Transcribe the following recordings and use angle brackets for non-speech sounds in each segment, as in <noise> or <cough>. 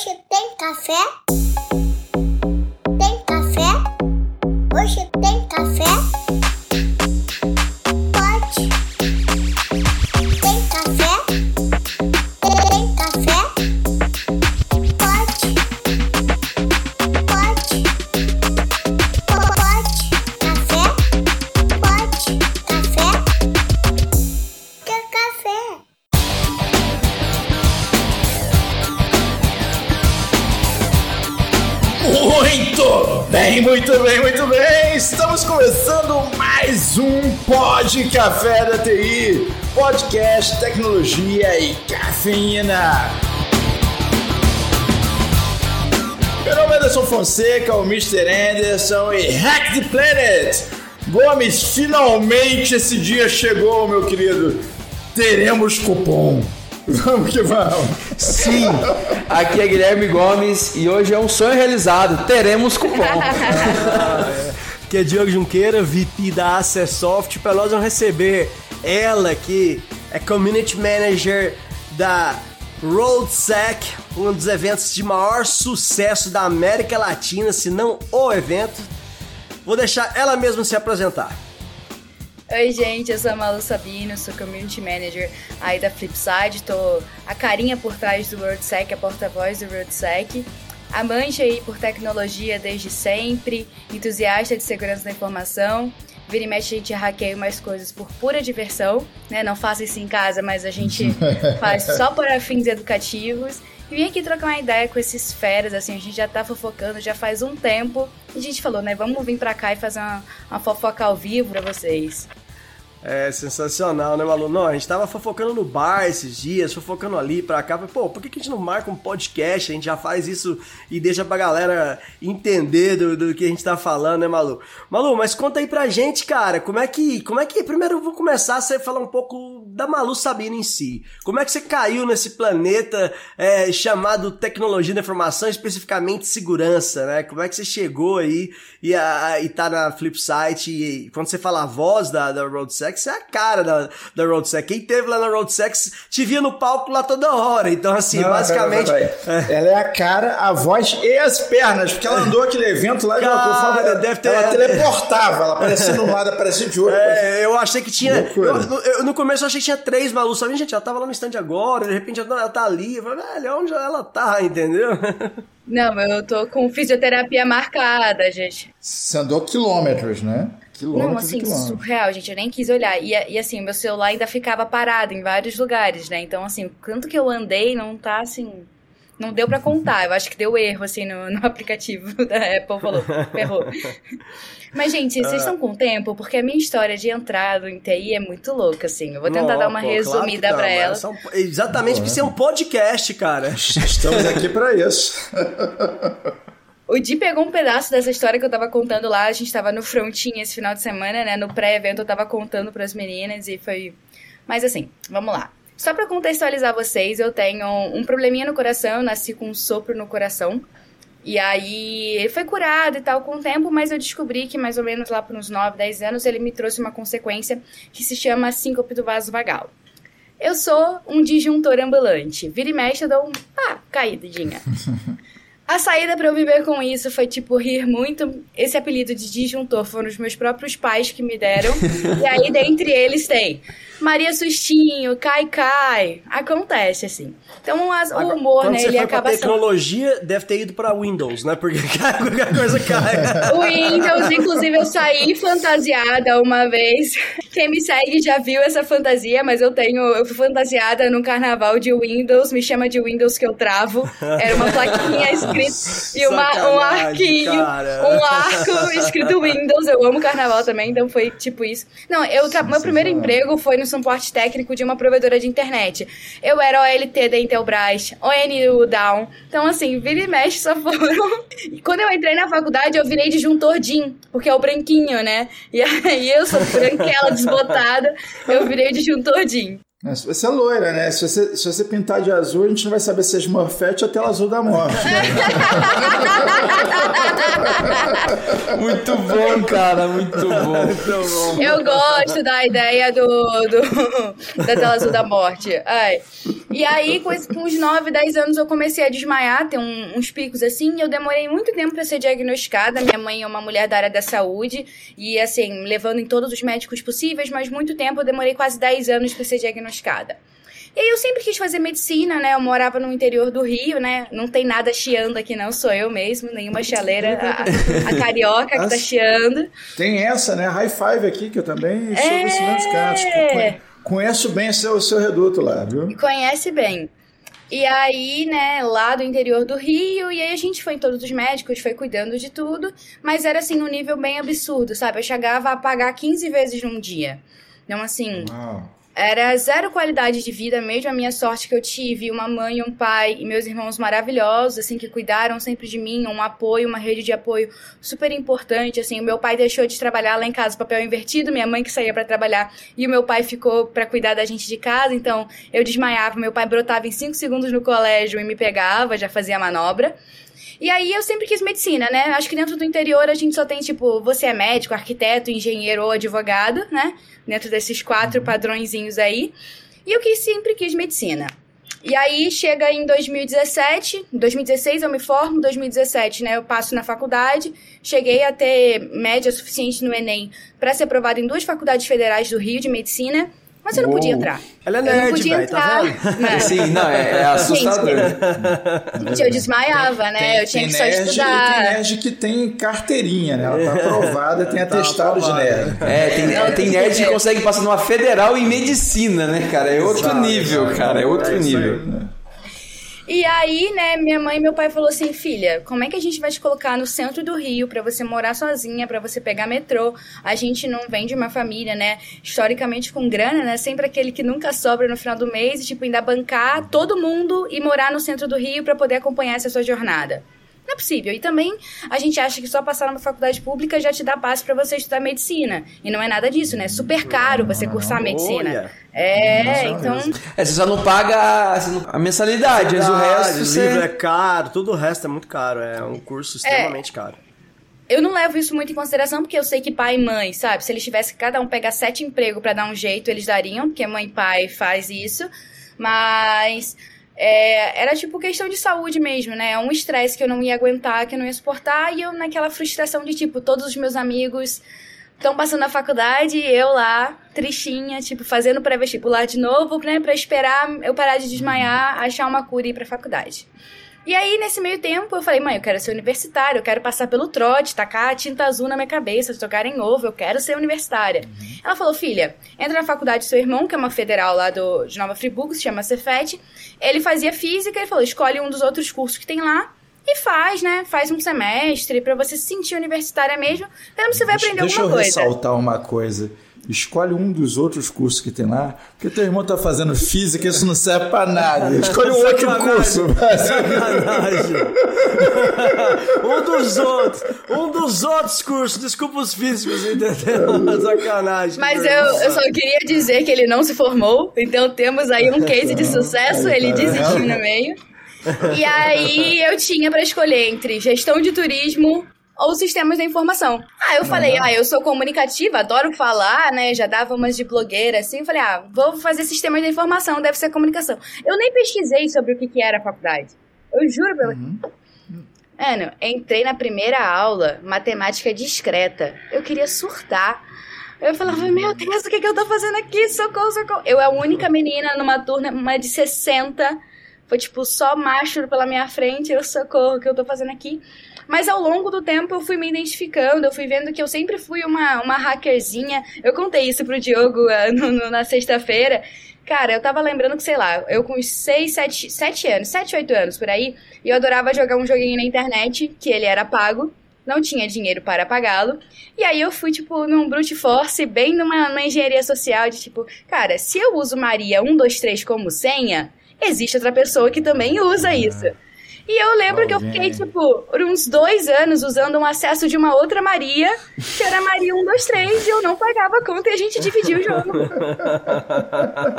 Hoje tem café? Café da TI, podcast, tecnologia e cafeína. Meu nome é Anderson Fonseca, o Mr. Anderson e Hack the Planet. Gomes, finalmente esse dia chegou, meu querido. Teremos cupom. Vamos que vamos. Sim, aqui é Guilherme Gomes e hoje é um sonho realizado. Teremos cupom. <laughs> que é Diogo Junqueira, VP da Acessoft, para nós vamos receber ela que é Community Manager da RoadSec, um dos eventos de maior sucesso da América Latina, se não o evento. Vou deixar ela mesma se apresentar. Oi, gente, eu sou a Malu Sabino, sou Community Manager aí da Flipside, tô a carinha por trás do WorldSec, a porta-voz do WorldSec, amante aí por tecnologia desde sempre, entusiasta de segurança da informação, vira e mexe a gente hackeia umas coisas por pura diversão, né, não faça isso em casa, mas a gente <laughs> faz só para fins educativos, e vim aqui trocar uma ideia com esses feras, assim, a gente já tá fofocando já faz um tempo, e a gente falou, né, vamos vir pra cá e fazer uma, uma fofoca ao vivo pra vocês. É sensacional, né, Malu? Não, a gente tava fofocando no bar esses dias, fofocando ali pra cá. Pô, por que, a gente não marca um podcast? A gente já faz isso e deixa pra galera entender do, do que a gente tá falando, né, Malu? Malu, mas conta aí pra gente, cara, como é que. Como é que. Primeiro eu vou começar a falar um pouco da Malu Sabino em si. Como é que você caiu nesse planeta é, chamado tecnologia da informação, especificamente segurança, né? Como é que você chegou aí e, a, e tá na Flipsite e, e quando você fala a voz da, da RoadSec, você é a cara da, da RoadSec. Quem teve lá na RoadSec te via no palco lá toda hora. Então, assim, Não, basicamente. pera, pera, pera. Ela é a cara, a voz e as pernas, porque ela andou aquele evento lá e ela, Cara, ela, deve ter- ela teleportava, ela aparecia de um lado, aparecia de outro. É, eu achei que tinha. Eu, eu- no começo eu achei que tinha três Malu, sabe? Gente, ela tava lá no stand agora, de repente ela tá ali. Eu falei, velho, onde ela tá, <laughs> entendeu? Não, eu tô com fisioterapia marcada, gente. Você andou quilômetros, né? Quilômetros Não, assim, quilômetros. surreal, gente. Eu nem quis olhar. E, e assim, meu celular ainda ficava parado em vários lugares, né? Então, assim, quanto que eu andei não tá assim. Não deu pra contar. Eu acho que deu erro, assim, no, no <laughs> aplicativo da Apple. Falou, ferrou. <laughs> Mas, gente, vocês estão com tempo? Porque a minha história de entrada em TI é muito louca, assim. Eu vou tentar Não, dar uma pô, claro resumida tá, pra ela. são- exatamente, porque isso é um podcast, cara. <laughs> Estamos aqui pra isso. O Di pegou um pedaço dessa história que eu tava contando lá. A gente tava no frontinho esse final de semana, né? No pré-evento eu tava contando pras meninas e foi. Mas assim, vamos lá. Só pra contextualizar vocês, eu tenho um probleminha no coração, eu nasci com um sopro no coração. E aí, foi curado e tal com o tempo, mas eu descobri que mais ou menos lá por uns 9, 10 anos ele me trouxe uma consequência que se chama síncope do vaso vagal. Eu sou um disjuntor ambulante. Vira e mexe, eu dou um. Ah, caidinha. <laughs> A saída pra eu viver com isso foi, tipo, rir muito. Esse apelido de disjuntor foram os meus próprios pais que me deram. <laughs> e aí, dentre eles, tem Maria Sustinho, Cai Cai. Acontece, assim. Então, as- o humor, Quando né, você ele foi pra acaba sendo... tecnologia, deve ter ido pra Windows, né? Porque <laughs> qualquer coisa cai. O <laughs> Windows, inclusive, eu saí fantasiada uma vez. Quem me segue já viu essa fantasia, mas eu tenho. Eu fui fantasiada no carnaval de Windows, me chama de Windows que eu travo. Era uma plaquinha escrita e uma, um arquinho, cara. um arco <laughs> escrito Windows. Eu amo carnaval também, então foi tipo isso. Não, eu meu primeiro emprego foi no suporte técnico de uma provedora de internet. Eu era OLT da Intelbras, ONU Down. Então, assim, vira e mexe só foram. E quando eu entrei na faculdade, eu virei disjuntor DIN, porque é o branquinho, né? E aí eu sou branquela, desbotada, eu virei disjuntor DIN. É, se você é loira, né? Se você, se você pintar de azul, a gente não vai saber se é Smurfette ou tela azul da morte. <laughs> Muito bom, cara, <laughs> muito bom. Eu gosto da ideia do, do <laughs> da tela azul da morte. Ai. E aí, com, esse- com uns 9, 10 anos, eu comecei a desmaiar, ter um- uns picos assim, e eu demorei muito tempo pra ser diagnosticada. Minha mãe é uma mulher da área da saúde, e assim, levando em todos os médicos possíveis, mas muito tempo, eu demorei quase 10 anos pra ser diagnosticada. E aí eu sempre quis fazer medicina, né? Eu morava no interior do Rio, né? Não tem nada chiando aqui, não, sou eu mesmo, nenhuma chaleira, a, a carioca que tá chiando. Tem essa, né? High five aqui, que eu também sou É. canto. Conhe- Conheço bem o seu, seu reduto lá, viu? E conhece bem. E aí, né, lá do interior do Rio, e aí a gente foi em todos os médicos, foi cuidando de tudo, mas era assim, um nível bem absurdo, sabe? Eu chegava a pagar 15 vezes num dia. Então, assim, Uau. Era zero qualidade de vida, mesmo a minha sorte que eu tive, uma mãe, um pai e meus irmãos maravilhosos, assim, que cuidaram sempre de mim, um apoio, uma rede de apoio super importante, assim, o meu pai deixou de trabalhar lá em casa, papel invertido, minha mãe que saía pra trabalhar e o meu pai ficou pra cuidar da gente de casa, então eu desmaiava, meu pai brotava em 5 segundos no colégio e me pegava, já fazia manobra. E aí eu sempre quis medicina, né? Acho que dentro do interior a gente só tem, tipo, você é médico, arquiteto, engenheiro ou advogado, né? Dentro desses quatro padrõezinhos aí. E eu quis, sempre quis medicina. E aí chega em 2017, em 2016 eu me formo, 2017, né, eu passo na faculdade, cheguei a ter média suficiente no Enem para ser aprovada em duas faculdades federais do Rio de medicina, mas eu não podia Uou. entrar. Ela é eu não nerd, podia velho, tá entrar. vendo? né? Sim, não, é, é assustador. Gente, eu desmaiava, né? eu tinha que só nerd, estudar. Tem nerd que tem carteirinha, né? Ela tá <laughs> aprovada, tem Tá atestado de nerd. É, tem, Não, tem tem nerd que consegue passar numa federal em medicina, né, cara? É outro Exato, nível, cara, é outro É nível. aí. né? E aí, né, minha mãe e meu pai falou assim, filha, como é que a gente vai te colocar no centro do Rio pra você morar sozinha, pra você pegar metrô? A gente não vem de uma família, né, historicamente com grana, né, sempre aquele que nunca sobra no final do mês e tipo ainda bancar todo mundo e morar no centro do Rio pra poder acompanhar essa sua jornada. Não é possível. E também a gente acha que só passar numa faculdade pública já te dá passe pra você estudar medicina. E não é nada disso, né? É super caro você cursar medicina. Olha. É, então É, você só não paga você não- a mensalidade, mas o resto o você... livro é caro, tudo o resto é muito caro. É um curso extremamente caro. Eu não levo isso muito em consideração, porque eu sei que pai e mãe, sabe? Se eles tivessem que cada um pegar sete empregos pra dar um jeito, eles dariam, porque mãe e pai faz isso. Mas é, era tipo questão de saúde mesmo, né? Um estresse que eu não ia aguentar, que eu não ia suportar, e eu naquela frustração de tipo, todos os meus amigos estão passando na faculdade e eu lá, tristinha, tipo, fazendo pré-vestibular de novo, né? Pra esperar eu parar de desmaiar, achar uma cura e ir pra faculdade. E aí, nesse meio tempo, eu falei, mãe, eu quero ser universitária, eu quero passar pelo trote, tacar tinta azul na minha cabeça, tocar em ovo, eu quero ser universitária. Ela falou, filha, entra na faculdade do seu irmão, que é uma federal lá do, de Nova Friburgo, se chama Cefet. Ele fazia física, ele falou, escolhe um dos outros cursos que tem lá e faz, né? Faz um semestre pra você se sentir universitária mesmo, pelo você vai aprender Deixa eu alguma coisa. ressaltar uma coisa. Escolhe um dos outros cursos que tem lá, porque teu irmão tá fazendo física, isso não serve pra nada. Escolhe um outro curso. Sacanagem. <laughs> um dos outros. Um dos outros cursos. Desculpa os físicos, entendeu? Sacanagem. Mas eu, eu só queria dizer que ele não se formou, então temos aí um case de sucesso, ele desistiu no meio. E aí eu tinha pra escolher entre gestão de turismo ou sistemas da informação. Ah, eu falei, ah, eu sou comunicativa, adoro falar, né? Já dava umas de blogueira assim. Eu falei, ah, vou fazer sistemas da informação, deve ser comunicação. Eu nem pesquisei sobre o que, que era a faculdade. Eu juro pra Mano, entrei na primeira aula, matemática discreta. Eu queria surtar. Eu falava, meu Deus, o que, que eu tô fazendo aqui? Socorro, socorro. Eu, a única menina numa turma uma de 60. Foi, tipo, só macho pela minha frente. Eu, socorro, o que eu tô fazendo aqui? Mas ao longo do tempo eu fui me identificando, eu fui vendo que eu sempre fui uma, uma hackerzinha. Eu contei isso pro Diogo ah, no- no- na sexta-feira. Cara, eu tava lembrando que, sei lá, eu com uns 6, 7, 7 anos, 7, 8 anos por aí, e eu adorava jogar um joguinho na internet, que ele era pago, não tinha dinheiro para pagá-lo. E aí eu fui, tipo, num brute force, bem numa, numa engenharia social, de tipo, cara, se eu uso Maria 123 como senha, existe outra pessoa que também usa isso. E eu lembro que eu fiquei, tipo, por uns dois anos usando um acesso de uma outra Maria, que era Maria 123, e eu não pagava a conta e a gente dividia o jogo.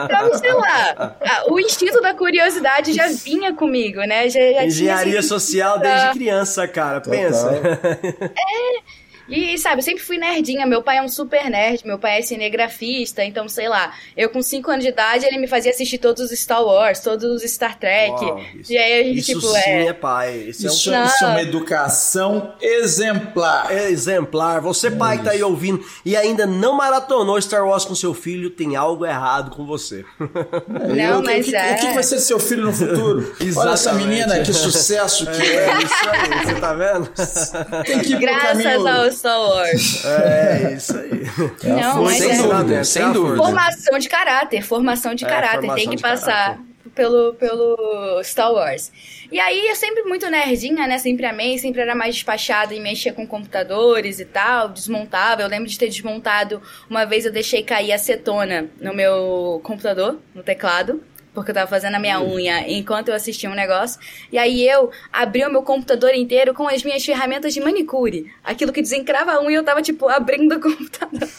Então, sei lá, o instinto da curiosidade já vinha comigo, né? Já, já tinha Engenharia social desde criança, cara. Pensa. <laughs> E, sabe, eu sempre fui nerdinha. Meu pai é um super nerd, meu pai é cinegrafista, então, sei lá, eu com 5 anos de idade, ele me fazia assistir todos os Star Wars, todos os Star Trek. Uau, isso- e aí a gente, Isso tipo, sim é. é pai. Isso, Isso, é um isso é uma educação exemplar. É exemplar. Você, pai, que tá aí ouvindo e ainda não maratonou Star Wars com seu filho, tem algo errado com você. <laughs> Não, o, mas o que, é. o que vai ser seu filho no futuro? <laughs> Olha essa menina, que sucesso que é. É <laughs> isso aí, você tá vendo? Tem que ir pro Graças caminho. ao Star Wars. É isso aí. Não, mas Sem é. dúvida, sem dúvida. Formação de caráter, formação de É, caráter. formação Tem que passar caráter. pelo, pelo Star Wars. E aí eu sempre muito nerdinha, né? Sempre amei, sempre era mais despachada e mexia com computadores e tal, desmontava. Eu lembro de ter desmontado uma vez eu deixei cair acetona no meu computador, no teclado. Porque eu tava fazendo a minha unha enquanto eu assistia um negócio. E aí eu abri o meu computador inteiro com as minhas ferramentas de manicure. Aquilo que desencrava a unha, eu tava, tipo, abrindo o computador.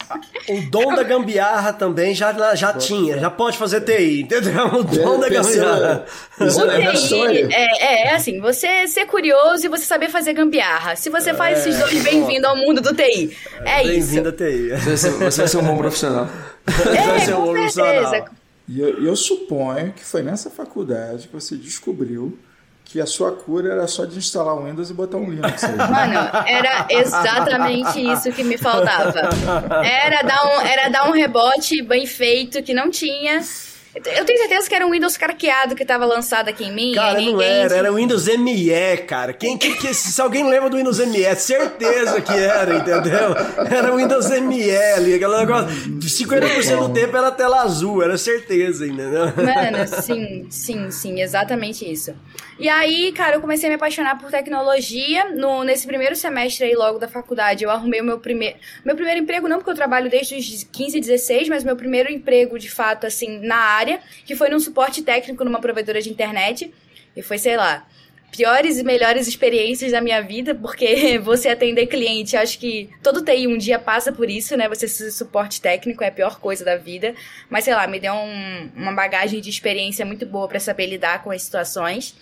O dom da gambiarra também já, já tinha, já pode fazer TI, entendeu? O dom da Pensando- gambiarra. pensando O na TI história. é, é, é assim, você ser curioso e você saber fazer gambiarra. Se você faz esses É, dois, bem-vindo ao mundo do TI. É isso. Bem-vindo a TI. Você vai ser- você vai ser um bom profissional. É, ser um com profissional. certeza. E eu, eu suponho que foi nessa faculdade que você descobriu que a sua cura era só de instalar o Windows e botar um Linux aí. Mano, era exatamente isso que me faltava. Era dar um, era dar um rebote bem feito que não tinha. Eu tenho certeza que era um Windows craqueado que tava lançado aqui em mim. Cara, e não ninguém era, era o Windows ME, cara. Quem, que, que- se alguém lembra do Windows ME, certeza que era, entendeu? Era o Windows ME ali, aquele negócio. 50% do tempo era tela azul, era certeza, entendeu? Mano, sim, sim, sim, exatamente isso. E aí, cara, eu comecei a me apaixonar por tecnologia. No, nesse primeiro semestre aí, logo da faculdade, eu arrumei o meu primeiro. Meu primeiro emprego, não porque eu trabalho desde os 15, 16, mas meu primeiro emprego, de fato, assim, na área, que foi num suporte técnico numa provedora de internet. E foi, sei lá, piores e melhores experiências da minha vida, porque <laughs> você atender cliente, acho que todo TI um dia passa por isso, né? Você ser suporte técnico é a pior coisa da vida. Mas sei lá, me deu um- uma bagagem de experiência muito boa pra saber lidar com as situações.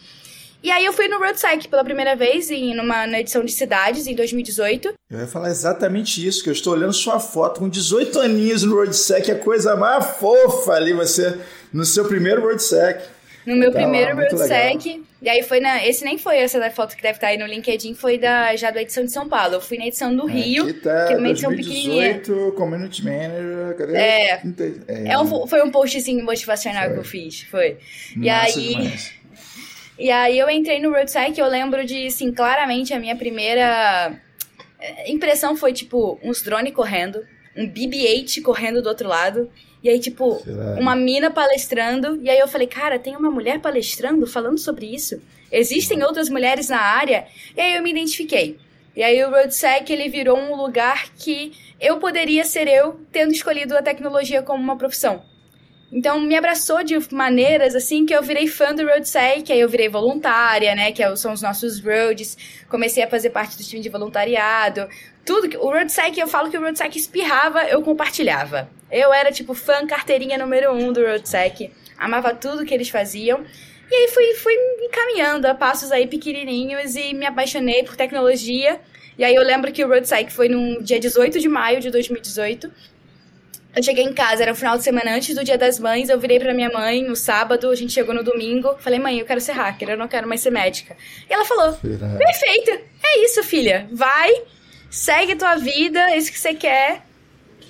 E aí eu fui no RoadSec pela primeira vez em numa na edição de cidades em 2018. Eu ia falar exatamente isso, que eu estou olhando sua foto com 18 aninhos no WordSec, a coisa mais fofa ali, você no seu primeiro WordSec. No meu Tá lá, primeiro muito RoadSec. E aí foi na. Esse nem foi essa da foto que deve estar aí no LinkedIn, foi da, já da edição de São Paulo. Eu fui na edição do Rio, Aqui tá que é uma edição pequenininha. 2018, Community Manager, cadê? É. 30 é, É um, foi um postzinho motivacional que eu fiz, foi. E massa aí, demais. E aí eu entrei no RoadSec e eu lembro de, assim, claramente a minha primeira eh, impressão foi, tipo, uns drones correndo, um BB-8 correndo do outro lado, e aí, tipo, Será? uma mina palestrando, e aí eu falei, cara, tem uma mulher palestrando falando sobre isso? Existem outras mulheres na área? E aí eu me identifiquei. E aí o RoadSec, ele virou um lugar que eu poderia ser eu tendo escolhido a tecnologia como uma profissão. Então me abraçou de maneiras assim que eu virei fã do RoadSec, aí eu virei voluntária, né, que é são os nossos roads, comecei a fazer parte do time de voluntariado, tudo que o RoadSec, eu falo que o RoadSec espirrava, eu compartilhava. Eu era tipo fã carteirinha número um do RoadSec, amava tudo que eles faziam. E aí fui, fui encaminhando a passos aí pequenininhos e me apaixonei por tecnologia. E aí eu lembro que o RoadSec foi no dia 18 de maio de 2018. Eu cheguei em casa, era um final de semana antes do Dia das Mães. Eu virei pra minha mãe no sábado, a gente chegou no domingo. Falei, mãe, eu quero ser hacker, eu não quero mais ser médica. E ela falou: Será? Perfeito, é isso, filha. Vai, segue tua vida, é isso que você quer.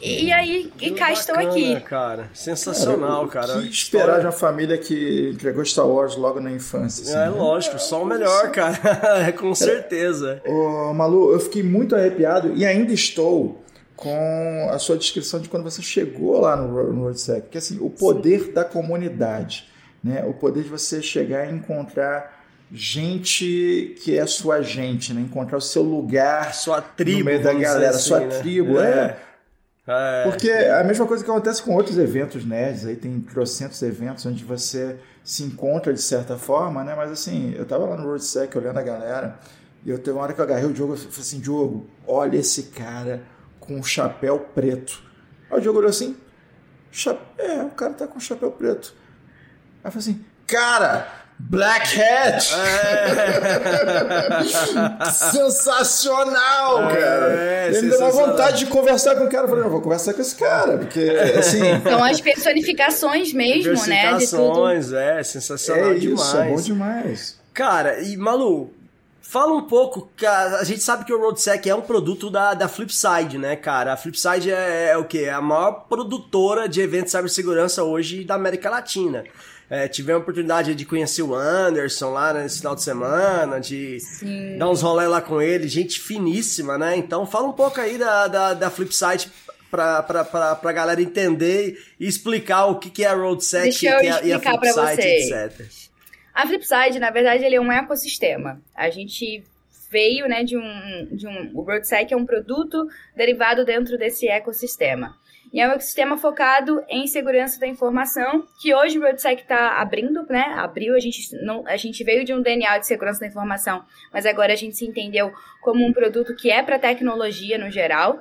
E aí, e cá estou aqui. cara. Sensacional, o cara. que esperar de uma família que entregou Star Wars logo na infância? assim, É né? lógico, só o melhor, cara. <laughs> É, Com certeza. Ô, Malu, eu fiquei muito arrepiado e ainda estou com a sua descrição de quando você chegou lá no, no WordSec. Porque assim, o poder da comunidade, né? o poder de você chegar e encontrar gente que é sua gente, né? encontrar o seu lugar Sua tribo. no meio da galera, assim, sua né? tribo. É. É. Porque é a mesma coisa que acontece com outros eventos nerds, aí tem trocentos eventos onde você se encontra de certa forma, né? Mas assim, eu tava lá no WordSec olhando a galera, e eu teve uma hora que eu agarrei o Diogo e falei assim, Diogo, olha esse cara com um chapéu preto. Aí o Diogo olhou assim, "Cha- é, o cara tá com um chapéu preto. Aí eu falei assim, cara, Black Hat! <laughs> Sensacional, cara! É, Ele me deu uma vontade de conversar com o cara. Eu falei, não, vou conversar com esse cara, porque, assim, <laughs> São as personificações mesmo, né? De tudo. Diversificações, é, sensacional é isso, é bom demais. demais. Cara, e Malu, fala um pouco, cara, a gente sabe que o RoadSec é um produto da, da Flipside, né, cara? A Flipside é, é o quê? É a maior produtora de eventos de cibersegurança hoje da América Latina. É, tivemos a oportunidade de conhecer o Anderson lá nesse final de semana, de Sim. dar uns rolê lá com ele, gente finíssima, né? Então fala um pouco aí da, da, da Flipside pra, pra, pra, pra galera entender e explicar o que, que é a RoadSec e, a, e a Flipside, etc. A Flipside, na verdade, ele é um ecossistema. A gente veio, né, de um, de um... O RoadSec é um produto derivado dentro desse ecossistema. E é um ecossistema focado em segurança da informação, que hoje o RoadSec está abrindo, né? Abriu, a gente, não, a gente veio de um DNA de segurança da informação, mas agora a gente se entendeu como um produto que é para tecnologia no geral.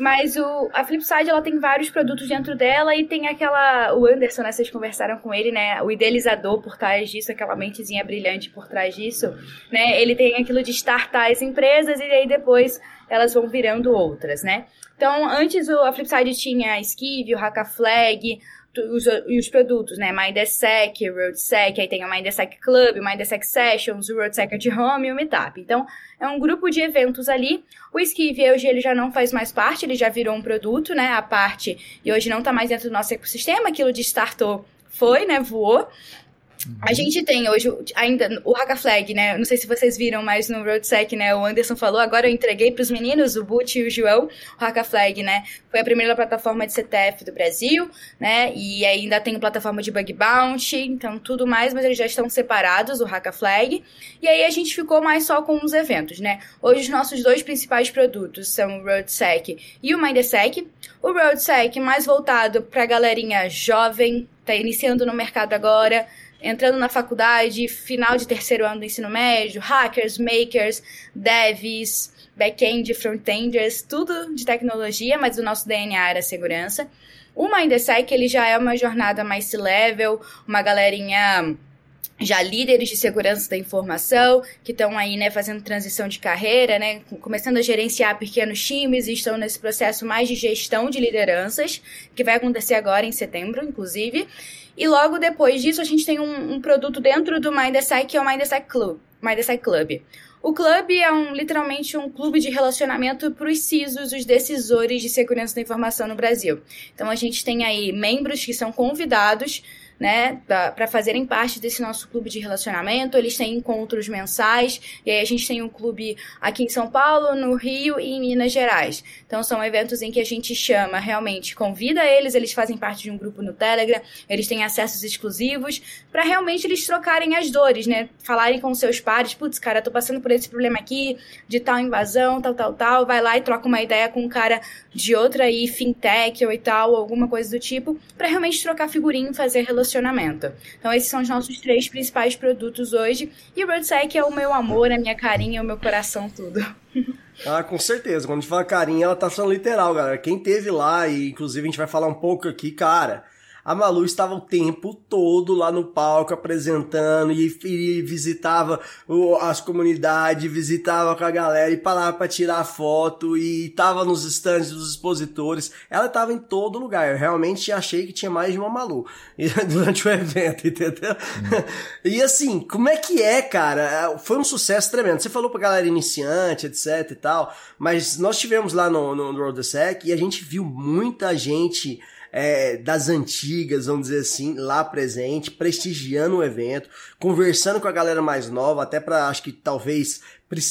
Mas o, a Flipside, ela tem vários produtos dentro dela e tem aquela... O Anderson, né, vocês conversaram com ele, né? O idealizador por trás disso, aquela mentezinha brilhante por trás disso, né? Ele tem aquilo de startar as empresas e aí depois elas vão virando outras, né? Então, antes o, a Flipside tinha a Skive, o Hackaflag, os, os produtos, né? MindSec, RoadSec, aí tem o MindSec Club, o MindSec Sessions, o RoadSec at Home e o Meetup. Então, é um grupo de eventos ali. O Skive hoje ele já não faz mais parte, ele já virou um produto, né? A parte, e hoje não tá mais dentro do nosso ecossistema, aquilo de startou foi, né? Voou. A gente tem hoje ainda o Hackaflag, né? Não sei se vocês viram, mas no RoadSec, né? O Anderson falou, agora eu entreguei para os meninos, o Butch e o João, o Hackaflag, né? Foi a primeira plataforma de CTF do Brasil, né? E ainda tem plataforma de bug bounty, então tudo mais, mas eles já estão separados, o Hackaflag. E aí a gente ficou mais só com os eventos, né? Hoje os nossos dois principais produtos são o RoadSec e o MindSec. O RoadSec mais voltado para a galerinha jovem, tá iniciando no mercado agora, entrando na faculdade, final de terceiro ano do ensino médio, hackers, makers, devs, back-end, front-enders, tudo de tecnologia, mas o nosso DNA era segurança. O MindSec, ele já é uma jornada mais C-level, uma galerinha já líderes de segurança da informação, que estão aí, né, fazendo transição de carreira, né, começando a gerenciar pequenos times e estão nesse processo mais de gestão de lideranças, que vai acontecer agora em setembro, inclusive. E logo depois disso, a gente tem um, um produto dentro do MindSec, que é o MindSec Club. MindSec Club. O clube é um, literalmente um clube de relacionamento para os CISOs, os decisores de segurança da informação no Brasil. Então a gente tem aí membros que são convidados né, para fazerem parte desse nosso clube de relacionamento. Eles têm encontros mensais, e aí a gente tem um clube aqui em São Paulo, no Rio e em Minas Gerais. Então são eventos em que a gente chama, realmente convida eles, eles fazem parte de um grupo no Telegram, eles têm acessos exclusivos, para realmente eles trocarem as dores, né? Falarem com seus pares, putz, cara, tô passando por esse problema aqui, de tal invasão, tal, tal, tal, vai lá e troca uma ideia com um cara de outra aí, fintech ou e tal, alguma coisa do tipo, para realmente trocar figurinha fazer relacionamento. Então esses são os nossos três principais produtos hoje, e o RoadSec é o meu amor, a minha carinha, o meu coração, tudo. <laughs> Ah, com certeza. Quando a gente fala carinha, ela tá falando literal, galera. Quem teve lá, e inclusive a gente vai falar um pouco aqui, cara. A Malu estava o tempo todo lá no palco apresentando e, e visitava o- as comunidades, visitava com a galera e parava pra tirar foto e tava nos stands dos expositores. Ela estava em todo lugar. Eu realmente achei que tinha mais de uma Malu <laughs> durante o evento, entendeu? E assim, como é que é, cara? Foi um sucesso tremendo. Você falou pra galera iniciante, etc e tal, mas nós tivemos lá no, no, Road the Sec e a gente viu muita gente é, das antigas, vamos dizer assim, lá presente, prestigiando o evento, conversando com a galera mais nova, até pra, acho que talvez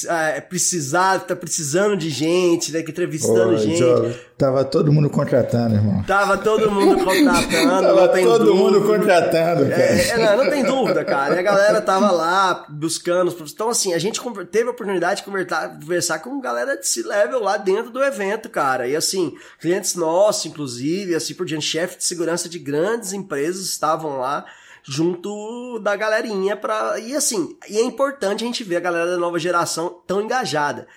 ah, precisar, tá precisando de gente, né, que entrevistando Ô, gente. Diogo, tava todo mundo contratando, irmão. Tava todo mundo <laughs> contratando, Tava não tem todo dúvida. mundo contratando, cara. É, é, não, não tem dúvida, cara. E a galera tava lá buscando. os Então, assim, a gente teve a oportunidade de conversar, conversar com galera de C-level lá dentro do evento, cara. E assim, clientes nossos, inclusive, assim por diante, chefe de segurança de grandes empresas estavam lá junto da galerinha pra. E assim, e é importante a gente ver a galera da nova geração tão engajada.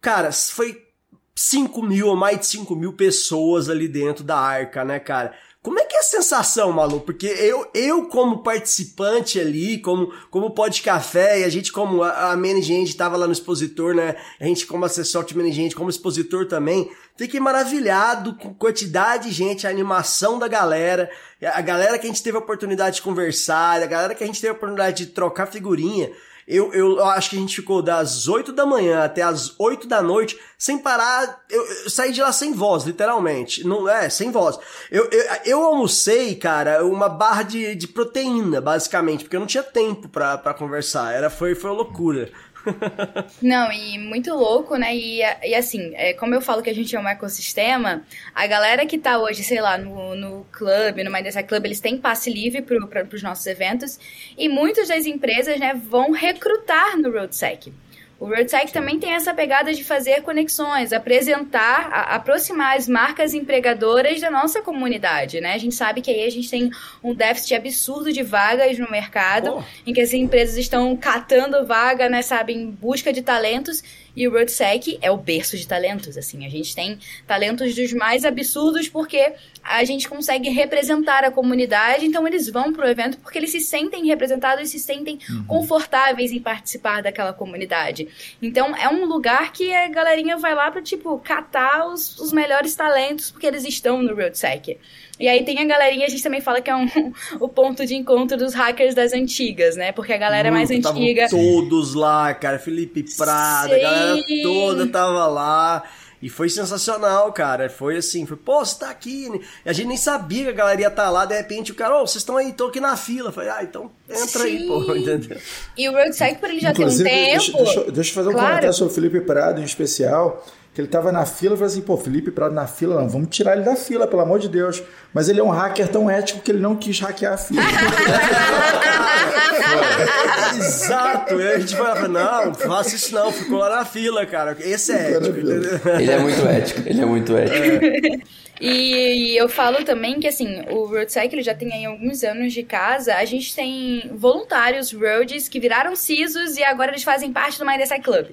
Cara, foi 5 mil ou mais de 5 mil pessoas ali dentro da arca, né, cara? Como é que é a sensação, Malu? Porque eu, eu como participante ali, como, como pode café, e a gente como a, a management tava lá no expositor, né? A gente como assessor de management, como expositor também, fiquei maravilhado com a quantidade de gente, a animação da galera, a galera que a gente teve a oportunidade de conversar, a galera que a gente teve a oportunidade de trocar figurinha. Eu, eu acho que a gente ficou das 8 da manhã até as 8 da noite sem parar. Eu, eu saí de lá sem voz, literalmente. Não é, sem voz. Eu, eu, eu almocei, cara, uma barra de, de proteína, basicamente, porque eu não tinha tempo pra conversar. Era, foi, foi loucura. <laughs> Não, e muito louco, né? E, e assim, é, como eu falo que a gente é um ecossistema, a galera que tá hoje, sei lá, no, no clube, no Mindset Club, eles têm passe livre pro, pro, pros nossos eventos. E muitas das empresas, né, vão recrutar no RoadSec. O RoadSec também tem essa pegada de fazer conexões, apresentar, a, aproximar as marcas empregadoras da nossa comunidade, né? A gente sabe que aí a gente tem um déficit absurdo de vagas no mercado, Oh. em que as empresas estão catando vaga, né, sabe, em busca de talentos, e o RoadSec é o berço de talentos, assim. A gente tem talentos dos mais absurdos porque a gente consegue representar a comunidade, então eles vão pro evento porque eles se sentem representados e se sentem confortáveis em participar daquela comunidade. Então é um lugar que a galerinha vai lá pra, tipo, catar os, os melhores talentos porque eles estão no RoadSec. E aí tem a galerinha, a gente também fala que é um, <laughs> o ponto de encontro dos hackers das antigas, né? Porque a galera mais antiga. todos lá, cara. Felipe Prada, a galera Sim. toda tava lá. E foi sensacional, cara. Foi assim, foi, pô, você tá aqui. né? E a gente nem sabia que a galera ia estar lá. De repente o cara, ô, vocês estão aí, tô aqui na fila. Eu Falei, ah, então entra aí, Sim. pô, entendeu? E o RoadSec, por ele já Inclusive, tem um deixa, tempo. deixa, deixa eu fazer um Claro. comentário sobre o Felipe Prado em especial. Que ele tava na fila e falou assim: pô, Felipe Prado na fila, não, vamos tirar ele da fila, pelo amor de Deus. Mas ele é um hacker tão ético que ele não quis hackear a fila. <laughs> Exato. E a gente lá, não, faça isso não, ficou lá na fila, cara. Esse é ético? Ele é muito ético, ele é muito ético. <laughs> E, e eu falo também que, assim, o RoadSec ele já tem aí alguns anos de casa. A gente tem voluntários roads que viraram CISOs e agora eles fazem parte do Mindset Club.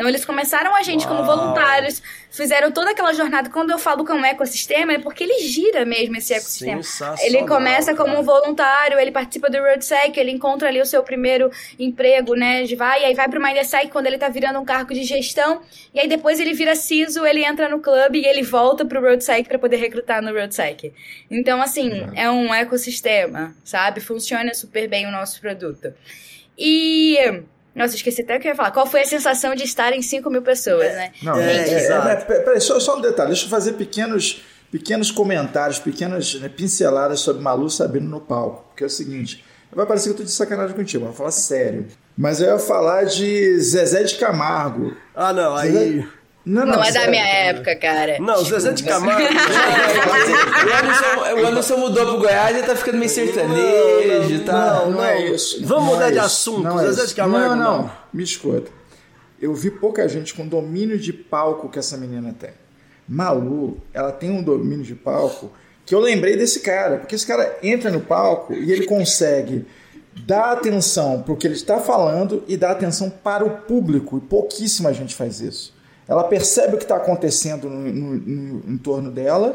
Então eles começaram a gente como Uau. voluntários, fizeram toda aquela jornada. Quando eu falo que é um ecossistema, é porque ele gira mesmo esse ecossistema. Ele começa como um voluntário, ele participa do RoadSec, ele encontra ali o seu primeiro emprego, né? De vai, e aí vai pro Mindset quando ele tá virando um cargo de gestão, e aí depois ele vira CISO, ele entra no clube e ele volta pro RoadSec para poder recrutar no RoadSec. Então, assim, é um ecossistema, sabe? Funciona super bem o nosso produto. E. Nossa, esqueci até o que eu ia falar. Qual foi a sensação de estar em 5 mil pessoas, né? Não, É, é, é, exato. é, pera- peraí, só, só um detalhe, deixa eu fazer pequenos, pequenos comentários, pequenas né, pinceladas sobre Malu Sabino no palco. Porque é o seguinte, vai parecer que eu tô de sacanagem contigo, mas eu vou falar sério. Mas eu ia falar de Zezé de Camargo. Ah, não, aí. Não, Não, é da minha época, cara. Não, Zezé de Camargo. o, Anderson, o Anderson mudou pro Goiás e tá ficando meio sertanejo, tá? Não, não é Não. isso. Vamos Não mudar é de isso. assunto, Não, é Zezé isso. de Camargo, não, não, não. Me escuta. Eu vi pouca gente com domínio de palco que essa menina tem. Malu, ela tem um domínio de palco que eu lembrei desse cara, porque esse cara entra no palco e ele consegue dar atenção para o que ele está falando e dar atenção para o público, e pouquíssima gente faz isso. Ela percebe o que está acontecendo no, no- no- em torno dela,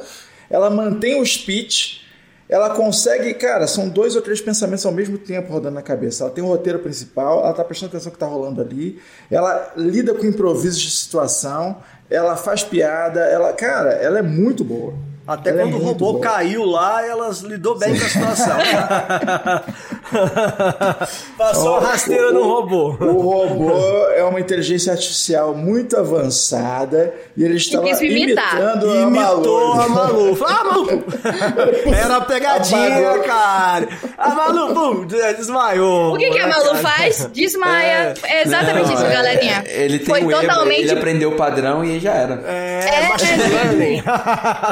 ela mantém o speech, ela consegue, cara, são dois ou três pensamentos ao mesmo tempo rodando na cabeça. Ela tem o roteiro principal, ela tá prestando atenção no que tá rolando ali, ela lida com improvisos de situação, ela faz piada, ela, cara, ela é muito boa. Até Ela é quando o muito robô boa. caiu lá, elas lidou bem com a situação. <laughs> <laughs> Passou Ó, a rasteira no robô. O robô é uma inteligência artificial muito avançada e ele estava imitando a Imitou a Malu. Ah, Malu! <laughs> Era a pegadinha, Apagou. cara. A Malu, bum, desmaiou. O que, que a Malu cara? faz? Desmaia. É, exatamente Não, isso, é- galerinha. é- Ele tem Foi um totalmente. ele aprendeu o padrão e aí já era. É, É, machine é. learning.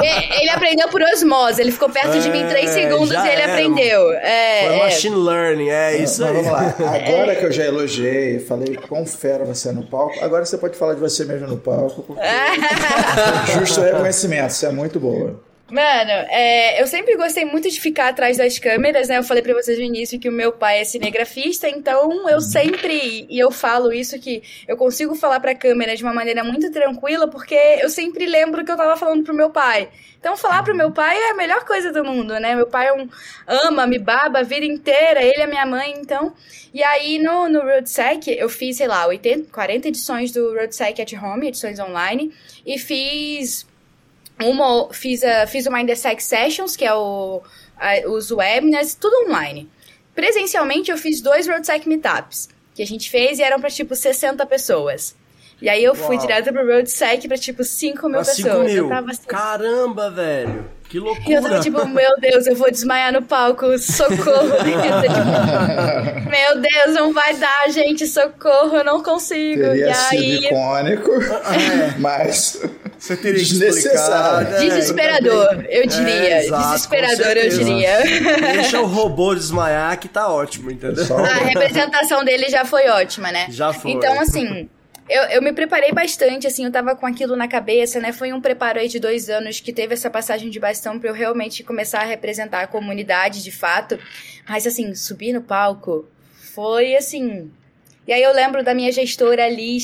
É, Ele aprendeu por osmose. Ele ficou perto de mim em 3 É, segundos e ele aprendeu. É, Foi é. machine learning, é isso Mas aí. vamos lá. <laughs> Agora que eu já elogiei, falei quão fera você é no palco, agora você pode falar de você mesmo no palco, porque <laughs> justo reconhecimento, você é muito boa. Mano, é, eu sempre gostei muito de ficar atrás das câmeras, né? Eu falei pra vocês no início que o meu pai é cinegrafista, então eu sempre, e eu falo isso, que eu consigo falar pra câmera de uma maneira muito tranquila, porque eu sempre lembro que eu tava falando pro meu pai. Então, falar pro meu pai é a melhor coisa do mundo, né? Meu pai é um, ama, me baba a vida inteira, ele é minha mãe, então. E aí, no, no RoadSec, eu fiz, sei lá, 80, 40 edições do RoadSec at Home, edições online, e fiz uma, fiz, a, fiz o Mindsec Sessions, que é o, a, os webinars, tudo online. Presencialmente, eu fiz dois RoadSec Meetups, que a gente fez e eram para tipo 60 pessoas. E aí eu fui Uau. direto pro RoadSec pra tipo 5 mil Pra pessoas. 5 mil. Eu tava assim, Caramba, velho. Que e eu loucura. tava tipo, meu Deus, eu vou desmaiar no palco, socorro. Tipo, <laughs> meu Deus, não vai dar, gente, socorro, eu não consigo. Teria e sido aí, icônico, <laughs> mas Você teria que desnecessário. explicar, né? desesperador, eu diria. É, exato, desesperador, eu diria. Deixa o robô desmaiar que tá ótimo, entendeu? A representação dele já foi ótima, né? Já foi. Então, assim, eu, eu me preparei bastante, assim, eu tava com aquilo na cabeça, né? Foi um preparo aí de dois anos que teve essa passagem de bastão pra eu realmente começar a representar a comunidade de fato. Mas, assim, subir no palco foi assim. E aí eu lembro da minha gestora ali.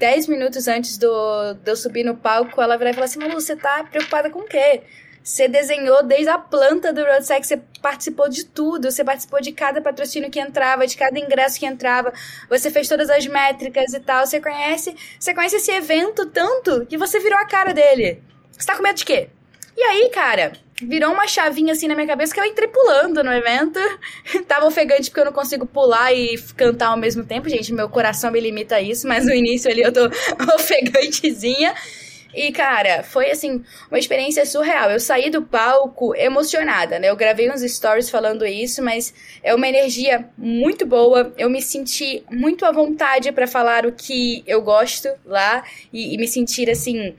10 minutos antes do, de eu subir no palco, ela virar e falar assim: Malu, você tá preocupada com o quê? Você desenhou desde a planta do Roadsack, você participou de tudo, você participou de cada patrocínio que entrava, de cada ingresso que entrava, você fez todas as métricas e tal, você conhece, você conhece esse evento tanto que você virou a cara dele. Você tá com medo de quê? E aí, cara, virou uma chavinha assim na minha cabeça que eu entrei pulando no evento. <laughs> Tava ofegante porque eu não consigo pular e cantar ao mesmo tempo, gente. Meu coração me limita a isso, mas no início ali eu tô <laughs> ofegantezinha. E, cara, foi assim, uma experiência surreal. Eu saí do palco emocionada, né? Eu gravei uns stories falando isso, mas é uma energia muito boa. Eu me senti muito à vontade pra falar o que eu gosto lá e, e me sentir assim.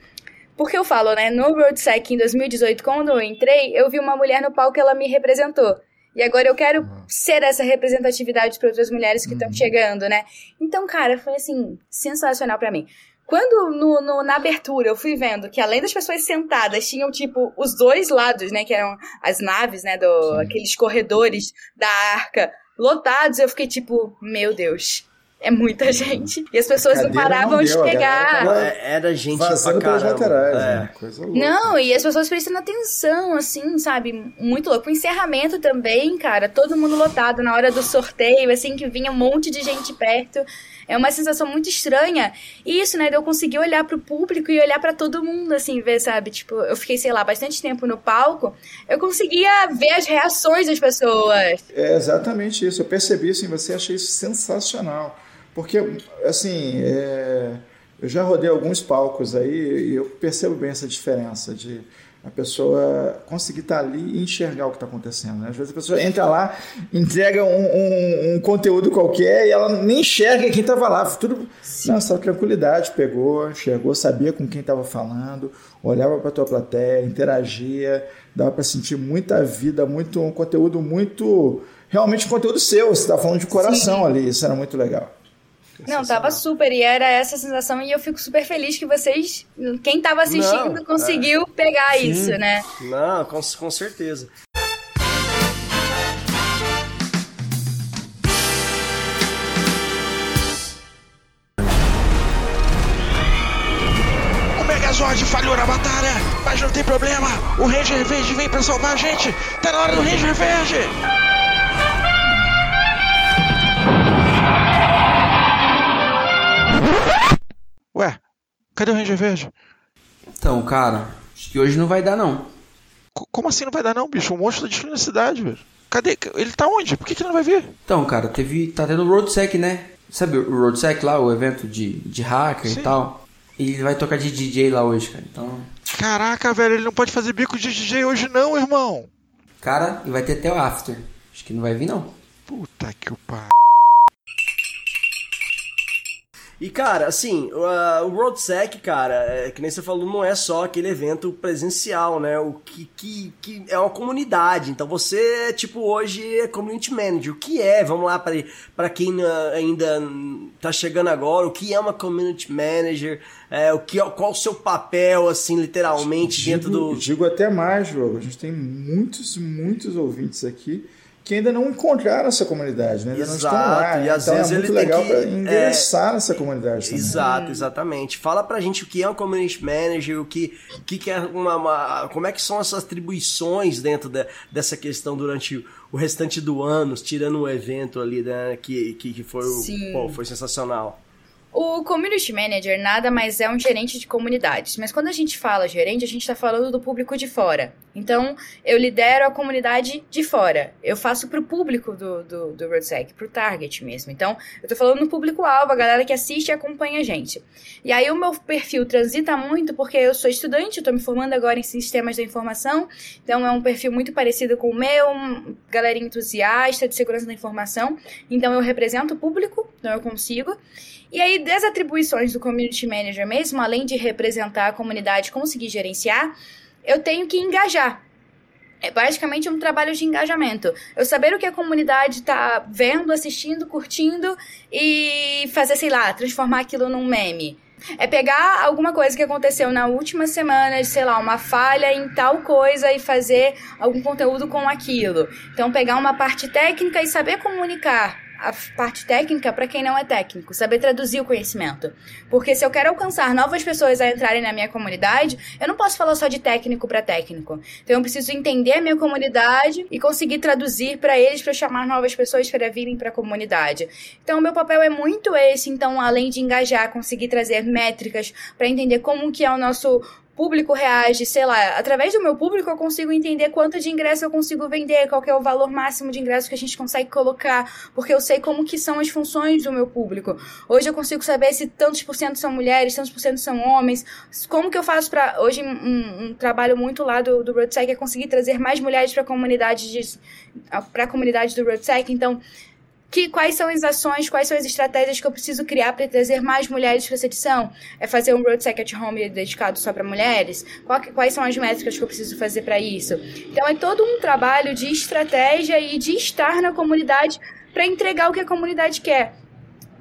Porque eu falo, né? No Roadsec em 2018, quando eu entrei, eu vi uma mulher no palco e ela me representou. E agora eu quero ser essa representatividade para outras mulheres que estão chegando, né? Então, cara, foi assim, sensacional pra mim. Quando no, no- na abertura eu fui vendo que além das pessoas sentadas, tinham tipo os dois lados, né? Que eram as naves, né? Do, aqueles corredores da arca lotados, eu fiquei tipo, meu Deus, é muita gente. E as pessoas não paravam não de deu, a pegar. Era gente Vazando pra caramba. laterais, É. né? Coisa louca. Não, e as pessoas prestando atenção, assim, sabe? Muito louco. O encerramento também, cara, todo mundo lotado na hora do sorteio, assim, que vinha um monte de gente perto. É uma sensação muito estranha. E isso, né, de eu conseguir olhar pro público e olhar pra todo mundo, assim, ver, sabe? Tipo, eu fiquei, sei lá, bastante tempo no palco, eu conseguia ver as reações das pessoas. É exatamente isso. Eu percebi isso em você, achei isso sensacional. Porque, assim, é, eu já rodei alguns palcos aí e eu percebo bem essa diferença de a pessoa conseguir estar ali e enxergar o que está acontecendo. né? Às vezes a pessoa entra lá, entrega um, um- um conteúdo qualquer e ela nem enxerga quem estava lá. Tudo, nossa, tranquilidade, pegou, enxergou, sabia com quem estava falando, olhava para a tua plateia, interagia, dava para sentir muita vida, muito um conteúdo muito realmente conteúdo seu, você estava falando de coração ali, isso era muito legal. Não, tava super, e era essa sensação, e eu fico super feliz que vocês, quem tava assistindo, Não, conseguiu pegar isso, né? Não, com, com certeza. O Megazord falhou na batalha, mas não tem problema. O Ranger Verde vem pra salvar a gente. Tá na hora do Ranger Verde. Ué, cadê o Ranger Verde? Então, cara, acho que hoje não vai dar, não. Co- como assim não vai dar não, bicho? O monstro tá destruindo a cidade, velho. Cadê? Ele tá onde? Por que, que ele não vai vir? Então, cara, teve. Tá tendo o Roadsec, né? Sabe o Roadsec lá, o evento de, de hacker Sim. e tal? Ele vai tocar de DJ lá hoje, cara. Então. Caraca, velho, ele não pode fazer bico de DJ hoje não, irmão. Cara, e vai ter até o after. Acho que não vai vir, não. Puta que o pariu. E, cara, assim, o, o RoadSec, cara, é, que nem você falou, não é só aquele evento presencial, né? O que, que, que é uma comunidade. Então você, tipo, hoje é community manager. O que é? Vamos lá, para quem ah, ainda tá chegando agora, o que é uma community manager? É, o que, qual o seu papel, assim, literalmente, digo, dentro do. Digo até mais, Jogo. A gente tem muitos, muitos ouvintes aqui que ainda não encontraram essa comunidade, né? ainda Exato, não estão lá. e às então vezes é muito legal para ingressar nessa comunidade também. Exato, exatamente. Fala pra gente o que é um community manager, o que, o que, que é uma, uma- Como é que são essas atribuições dentro da- dessa questão durante o restante do ano, tirando o evento ali, né? Que, que, que foi, pô, foi sensacional. O community manager nada mais é um gerente de comunidades, mas quando a gente fala gerente, a gente está falando do público de fora. Então, eu lidero a comunidade de fora. Eu faço para o público do, do, do RoadSec, para o target mesmo. Então, eu tô falando no público-alvo, a galera que assiste e acompanha a gente. E aí, o meu perfil transita muito porque eu sou estudante, tô me formando agora em sistemas da informação, então é um perfil muito parecido com o meu, galerinha entusiasta de segurança da informação. Então, eu represento o público, então eu consigo. E aí, das atribuições do community manager mesmo, além de representar a comunidade conseguir gerenciar, eu tenho que engajar. É basicamente um trabalho de engajamento. Eu saber o que a comunidade está vendo, assistindo, curtindo e fazer, sei lá, transformar aquilo num meme. É pegar alguma coisa que aconteceu na última semana, sei lá, uma falha em tal coisa e fazer algum conteúdo com aquilo. Então, pegar uma parte técnica e saber comunicar a parte técnica para quem não é técnico, saber traduzir o conhecimento. Porque se eu quero alcançar novas pessoas a entrarem na minha comunidade, eu não posso falar só de técnico para técnico. Então eu preciso entender a minha comunidade e conseguir traduzir para eles para chamar novas pessoas para virem para a comunidade. Então o meu papel é muito esse, então além de engajar, conseguir trazer métricas para entender como que é o nosso público reage, sei lá, através do meu público eu consigo entender quanto de ingresso eu consigo vender, qual é o valor máximo de ingresso que a gente consegue colocar, porque eu sei como que são as funções do meu público. Hoje eu consigo saber se tantos por cento são mulheres, tantos por cento são homens, como que eu faço para hoje um, um- um trabalho muito lá do, do RoadSec é conseguir trazer mais mulheres para a comunidade de para a comunidade do RoadSec, então que, quais são as ações, quais são as estratégias que eu preciso criar para trazer mais mulheres para essa edição? É fazer um Road Second Home dedicado só para mulheres? Quais são as métricas que eu preciso fazer para isso? Então é todo um trabalho de estratégia e de estar na comunidade para entregar o que a comunidade quer.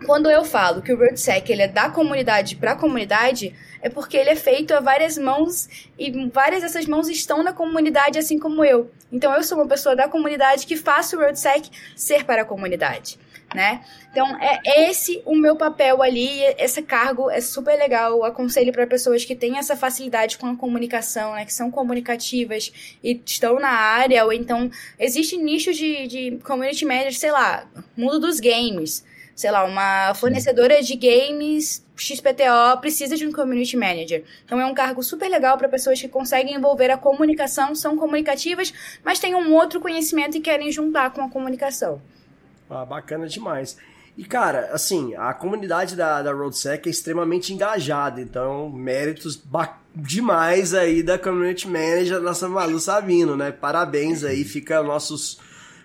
Quando eu falo que o RoadSec ele é da comunidade para a comunidade, é porque ele é feito a várias mãos e várias dessas mãos estão na comunidade, assim como eu. Então eu sou uma pessoa da comunidade que faço o RoadSec ser para a comunidade, né? Então é esse o meu papel ali, esse cargo é super legal. Eu aconselho para pessoas que têm essa facilidade com a comunicação, né, que são comunicativas e estão na área, ou então existe nichos de, de community manager, sei lá, mundo dos games sei lá, uma fornecedora de games XPTO precisa de um community manager. Então é um cargo super legal para pessoas que conseguem envolver a comunicação, são comunicativas, mas têm um outro conhecimento e querem juntar com a comunicação. Ah, bacana demais. E, cara, assim, a comunidade da, da RoadSec é extremamente engajada, então méritos demais aí da Community Manager, nossa Malu Sabino, né? Parabéns aí, fica nossos...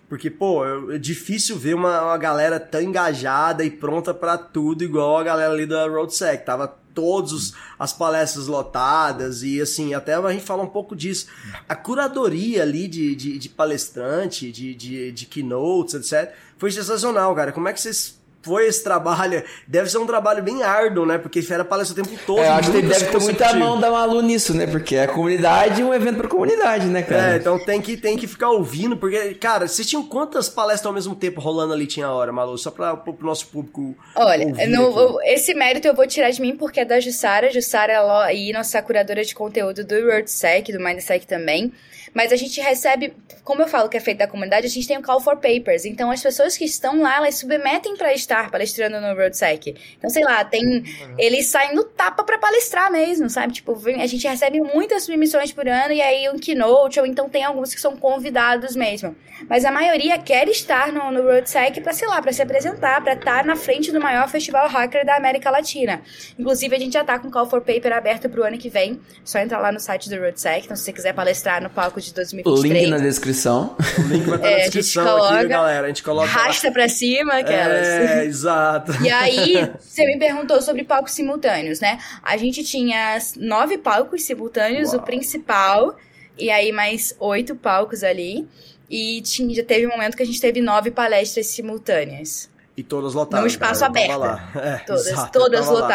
Porque, pô, é difícil ver uma, uma galera tão engajada e pronta pra tudo, igual a galera ali da RoadSec. Tava todos as palestras lotadas e, assim, até a gente fala um pouco disso. A curadoria ali de, de, de palestrante, de, de, de keynotes, etc., foi sensacional, cara. Como é que vocês... Foi esse trabalho? Deve ser um trabalho bem árduo, né? Porque era palestra o tempo todo. É, eu acho que deve ter muita mão da Malu nisso, né? Porque é a comunidade e um evento pra comunidade, né, cara? É, então tem que, tem que ficar ouvindo, porque, cara, vocês tinham quantas palestras ao mesmo tempo rolando ali tinha hora, Malu? Só pra, pro nosso público. Olha, no- esse mérito eu vou tirar de mim porque é da Jussara. Jussara é lo- e nossa curadora de conteúdo do WordSec, do Mindsec também. Mas a gente recebe, como eu falo que é feito da comunidade, a gente tem o Call for Papers. Então as pessoas que estão lá, elas submetem para estar palestrando no WordSec. Então, sei lá, tem. Eles saem no tapa para palestrar mesmo, sabe? Tipo, a gente recebe muitas submissões por ano e aí um keynote, ou então tem alguns que são convidados mesmo. Mas a maioria quer estar no, no RoadSec para, sei lá, para se apresentar, para estar na frente do maior festival hacker da América Latina. Inclusive, a gente já tá com o Call for Paper aberto pro ano que vem. Só entrar lá no site do RoadSec. Então, se você quiser palestrar no palco de 2023, Link na descrição. O link vai estar É, na a gente descrição aqui, coloca- galera. A gente coloca. lá. rasta pra cima, aquelas. É, exato. E aí, você me perguntou sobre palcos simultâneos, né? A gente tinha nove palcos simultâneos, o principal, e aí mais oito palcos ali. E tinha, já teve um momento que a gente teve nove palestras simultâneas. E todas lotadas. Num espaço aberto. É, Todas, exato, todas tava lá.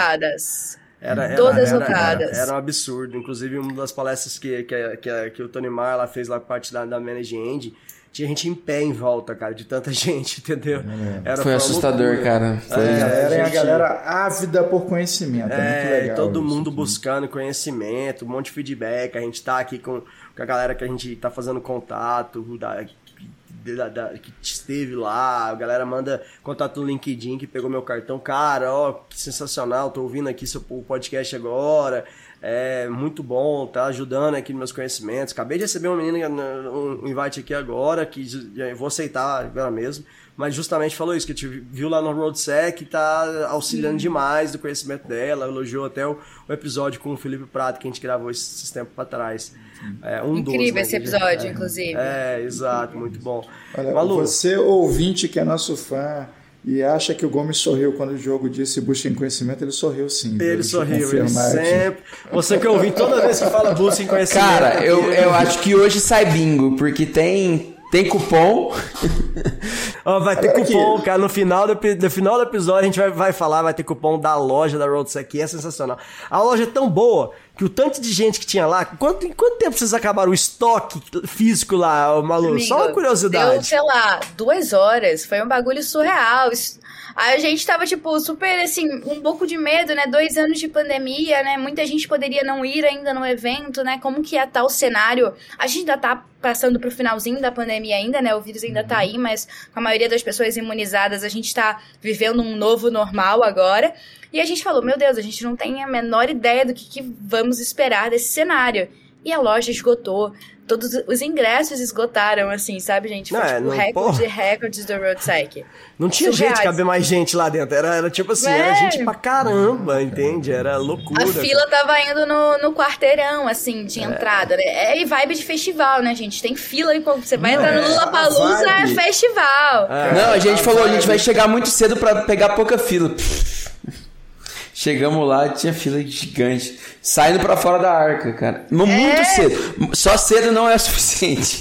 Era, era, Todas era. Era, era um absurdo. Inclusive, uma das palestras que, que, que, que o Tony Mar ela fez lá parte da, da Manage End, tinha gente em pé em volta, cara, de tanta <laughs> gente, entendeu? Era Foi assustador, loucura. cara. Foi. É, Era a gente- galera ávida por conhecimento. É, muito É, legal. todo isso. mundo buscando conhecimento, um monte de feedback. A gente tá aqui com, com a galera que a gente tá fazendo contato, da, da- da- que esteve lá. A galera manda contato no LinkedIn que pegou meu cartão. Cara, ó, que sensacional, tô ouvindo aqui seu o podcast agora. É muito bom, tá ajudando aqui nos meus conhecimentos. Acabei de receber uma menina, um invite aqui agora, que vou aceitar agora mesmo. Mas justamente falou isso, que te viu lá no RoadSec, tá auxiliando demais do conhecimento dela, elogiou até o, o episódio com o Felipe Prato, que a gente gravou esses, tempos pra trás. É, um Incrível né, esse episódio, é, inclusive. É, exato, muito bom. Olha, Malu, você ouvinte que é nosso fã e acha que o Gomes sorriu quando o jogo disse busquem conhecimento, ele sorriu sim. ele sorriu, ele sempre... Você que eu ouvi toda vez que fala busca em conhecimento... Cara, eu, <laughs> eu acho que hoje sai bingo, porque tem, tem cupom. Ó, vai ter aqui. cupom, cara. No final do, no final do episódio a gente vai, vai falar, vai ter cupom da loja da RoadSec, que é sensacional. A loja é tão boa que o tanto de gente que tinha lá. Quanto, em quanto tempo vocês acabaram o estoque físico lá, Malu? Amigo, Só uma Deu, curiosidade. sei lá, duas horas. Foi um bagulho surreal. Isso- a gente tava, tipo, super, assim, um pouco de medo, né? Dois anos de pandemia, né? Muita gente poderia não ir ainda no evento, né? Como que ia estar o cenário? A gente ainda tá passando pro finalzinho da pandemia ainda, né? O vírus ainda tá aí, mas com a maioria das pessoas imunizadas, a gente tá vivendo um novo normal agora. E a gente falou, meu Deus, a gente não tem a menor ideia do que, que vamos esperar desse cenário. E a loja esgotou. Todos os ingressos esgotaram, assim, sabe, gente? Foi Não, é, tipo não- recorde recordes do Road Psyche. Não tinha Surreais. gente, caber mais gente lá dentro. Era, era tipo assim, era É. gente pra caramba, entende? Era loucura. A fila tava indo no, no quarteirão, assim, de entrada. né? É e vibe de festival, né, gente? Tem fila e quando você vai Não, entrar no é, Lula a Palusa, é vibe- festival. Não, a gente falou, a gente vai chegar muito cedo pra pegar pouca fila. Chegamos lá, tinha fila gigante. Saindo pra fora da arca, cara. Muito cedo. Só cedo não é o suficiente.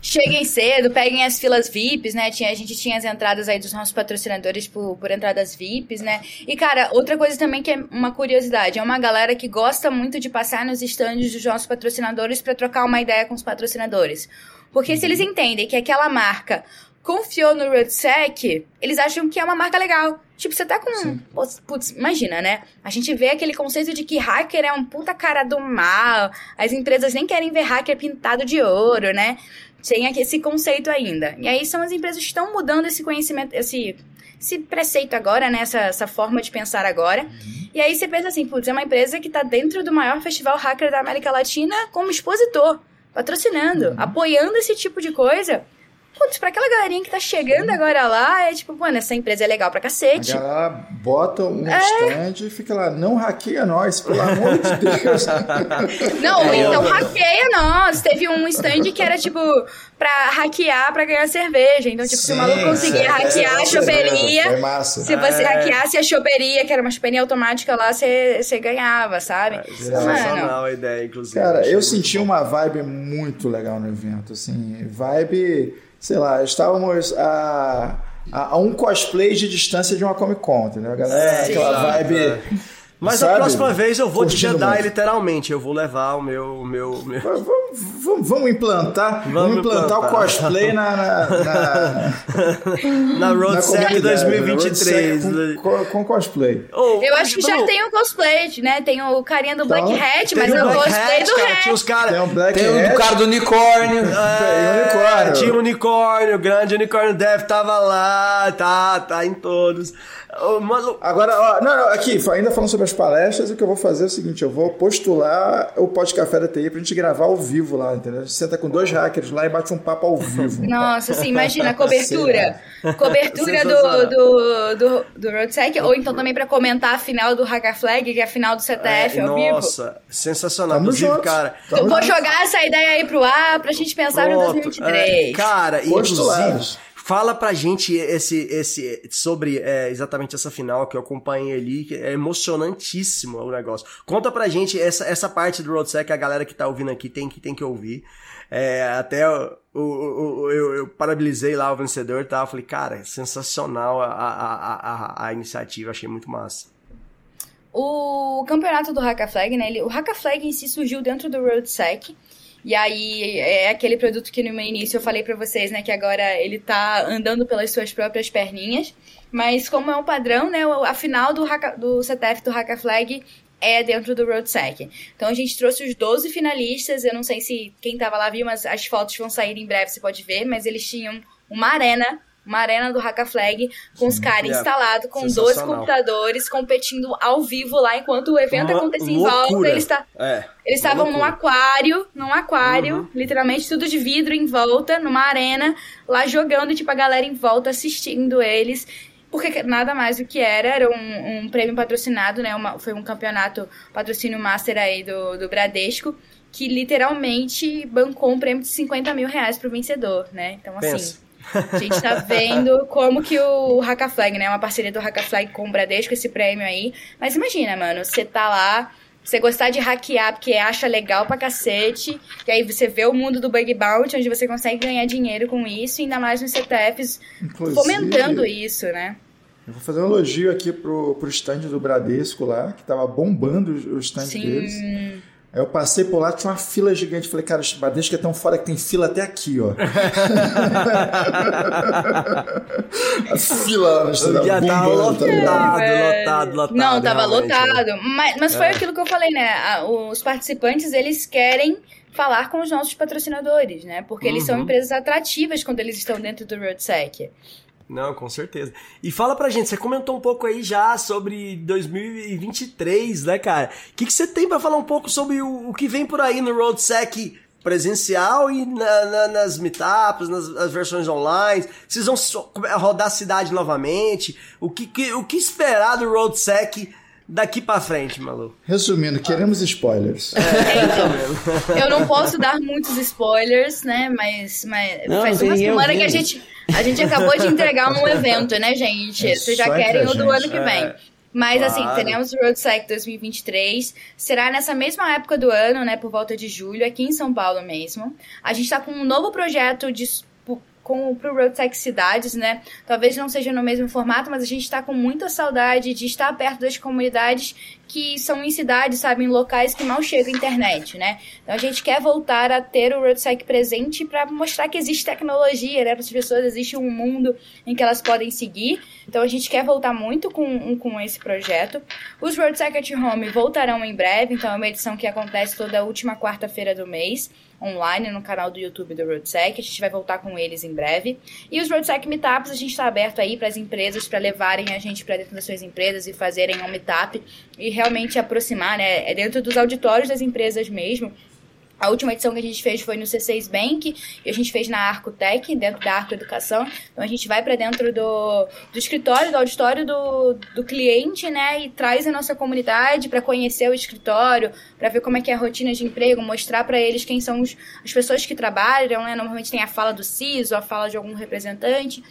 Cheguem cedo, peguem as filas VIPs, né? Tinha, a gente tinha as entradas aí dos nossos patrocinadores por, por entradas VIPs, né? E, cara, outra coisa também que é uma curiosidade, é uma galera que gosta muito de passar nos estandes dos nossos patrocinadores pra trocar uma ideia com os patrocinadores. Porque se eles entendem que aquela marca confiou no RoadSec, eles acham que é uma marca legal. Tipo, você tá com. Putz, imagina, né? A gente vê aquele conceito de que hacker é um puta cara do mal, as empresas nem querem ver hacker pintado de ouro, né? Tem aqui esse conceito ainda. E aí são as empresas que estão mudando esse conhecimento, esse, esse preceito agora, né? Essa, essa forma de pensar agora. E aí você pensa assim, putz, é uma empresa que tá dentro do maior festival hacker da América Latina como expositor, patrocinando, apoiando esse tipo de coisa. Putz, pra aquela galerinha que tá chegando agora lá, é tipo, mano, essa empresa é legal pra A cacete. galera bota um É. stand e fica lá, não hackeia nós, pelo amor de Deus. <laughs> Não, ou É, então eu- hackeia nós. Teve um stand que era, tipo, pra hackear pra ganhar cerveja. Então, tipo, se o Sim, maluco conseguia hackear é, a choperia, Foi massa. se você É. hackeasse a choperia, que era uma chopeirinha automática lá, você, você ganhava, sabe? É, Mano, Sensacional a ideia, inclusive. Cara, eu senti uma vibe muito legal no evento, assim, vibe, sei lá, estávamos a, a, a um cosplay de distância de uma Comic Con, entendeu? A galera, É, aquela vibe... é. Mas sabe? a próxima vez eu vou Curtindo Jedi, muito. literalmente. Eu vou levar o meu. meu, meu... Vamos, vamos- vamos implantar, vamos, Vamos implantar, o implantar. cosplay na, na, na, <laughs> Na Road na comunidade, 2023. na Road Sec Com, com cosplay. Oh, eu acho que já tem o cosplay, né? Tem o carinha do Black Hat, mas é o cosplay Hat, do cara, Hat. Tinha os caras. Tem um Black Tem o Hat, cara do unicórnio. tem um unicórnio. Tinha um unicórnio, o grande unicórnio Dev tava lá, tá, tá em todos. Mano, Agora, ó, não, não, aqui, ainda falando sobre as palestras, o que eu vou fazer é o seguinte: eu vou postular o Pod Café da TI pra gente gravar ao vivo lá, entendeu? A gente senta com dois hackers lá e bate um papo ao vivo. <laughs> Nossa, assim, imagina a cobertura. Cobertura do, do, do, do RoadSec, ou então também pra comentar a final do Hacker Flag, que é a final do CTF ao vivo. nossa, sensacional. Tamo Inclusive, junto. cara. Tamo vou junto. jogar essa ideia aí pro ar pra gente pensar no pronto, 2023. é, cara, Postulados. Fala pra gente esse, esse, sobre é, exatamente essa final que eu acompanhei ali, que é emocionantíssimo o negócio. Conta pra gente essa, essa parte do Roadsec, a galera que tá ouvindo aqui tem que, tem que ouvir. É, até o, o, o- eu, eu lá o vencedor e tal. Falei, cara, sensacional a, a, a, a, iniciativa, achei muito massa. O campeonato do Haka Flag, né? ele- o Haka Flag em si surgiu dentro do RoadSec. E aí é aquele produto que no meu início eu falei pra vocês, né, que agora ele tá andando pelas suas próprias perninhas. Mas como é um padrão, né, a final do, do CTF do Haka Flag é dentro do RoadSec. Então a gente trouxe os 12 finalistas, eu não sei se quem tava lá viu, mas as fotos vão sair em breve, você pode ver, mas eles tinham uma arena, uma arena do Haka Flag com os caras é instalados com dois computadores competindo ao vivo lá enquanto o evento Uma acontecia em volta, loucura. eles tá É. eles estavam num loucura. aquário, num aquário, Uhum. literalmente tudo de vidro em volta, numa arena, lá jogando, tipo, a galera em volta assistindo eles. Porque nada mais do que era, era um, um prêmio patrocinado, né? Uma- foi um campeonato patrocínio master aí do, do Bradesco, que literalmente bancou um prêmio de 50 mil reais pro vencedor, né? Então, assim. Pensa. A gente tá vendo como que o Haka Flag, né? Uma parceria do Haka Flag com o Bradesco, esse prêmio aí. Mas imagina, mano, você tá lá, você gostar de hackear porque acha legal pra cacete, e aí você vê o mundo do Bug Bounty, onde você consegue ganhar dinheiro com isso, ainda mais nos CTFs, Inclusive, fomentando isso, né? Eu vou fazer um elogio aqui pro, pro stand do Bradesco lá, que tava bombando o stand Sim. deles. Aí eu passei por lá, tinha uma fila gigante. Falei, cara, o Bradesco é tão fora que tem fila até aqui, ó. a <laughs> fila stand. Já tava ligado? lotado, É. lotado, lotado. Não, tava né? lotado. Mas, mas foi aquilo que eu falei, né? Os participantes, eles querem falar com os nossos patrocinadores, né? Porque eles são Uhum. empresas atrativas quando eles estão dentro do RoadSec. Não, com certeza. E fala pra gente, você comentou um pouco aí já sobre 2023, né, cara? O que, que você tem pra falar um pouco sobre o, o que vem por aí no RoadSec presencial e na- na- nas meetups, nas, nas versões online? Vocês vão rodar a cidade novamente? O que, que- o que esperar do RoadSec daqui pra frente, Malu? Resumindo, queremos spoilers. Eu não posso dar muitos spoilers, né? Mas, mas Não, faz uma semana que a gente, a gente acabou de entregar um evento, né, gente? É Vocês já querem o do ano que vem. É. Mas assim, Claro. teremos o RoadSec 2023. Será nessa mesma época do ano, né? Por volta de julho, aqui em São Paulo mesmo. A gente tá com um novo projeto de com pro RoadSec Cidades, né? Talvez não seja no mesmo formato, mas a gente tá com muita saudade de estar perto das comunidades que são em cidades, sabe, em locais que mal chega a internet, né? Então a gente quer voltar a ter o RoadSec presente para mostrar que existe tecnologia, né? Para as pessoas existe um mundo em que elas podem seguir. Então a gente quer voltar muito com, com esse projeto. Os RoadSec at Home voltarão em breve, então é uma edição que acontece toda última quarta-feira do mês online no canal do YouTube do RoadSec. A gente vai voltar com eles em breve. E os RoadSec Meetups, a gente está aberto aí para as empresas, para levarem a gente para dentro das suas empresas e fazerem um meetup e realmente aproximar, né? É dentro dos auditórios das empresas mesmo. A última edição que a gente fez foi no C6 Bank e a gente fez na Arcotec, dentro da Arco Educação. Então a gente vai para dentro do, do escritório, do auditório do, do cliente, né? E traz a nossa comunidade para conhecer o escritório, para ver como é que é a rotina de emprego, mostrar para eles quem são os, as pessoas que trabalham, né? Normalmente tem a fala do CISO, a fala de algum representante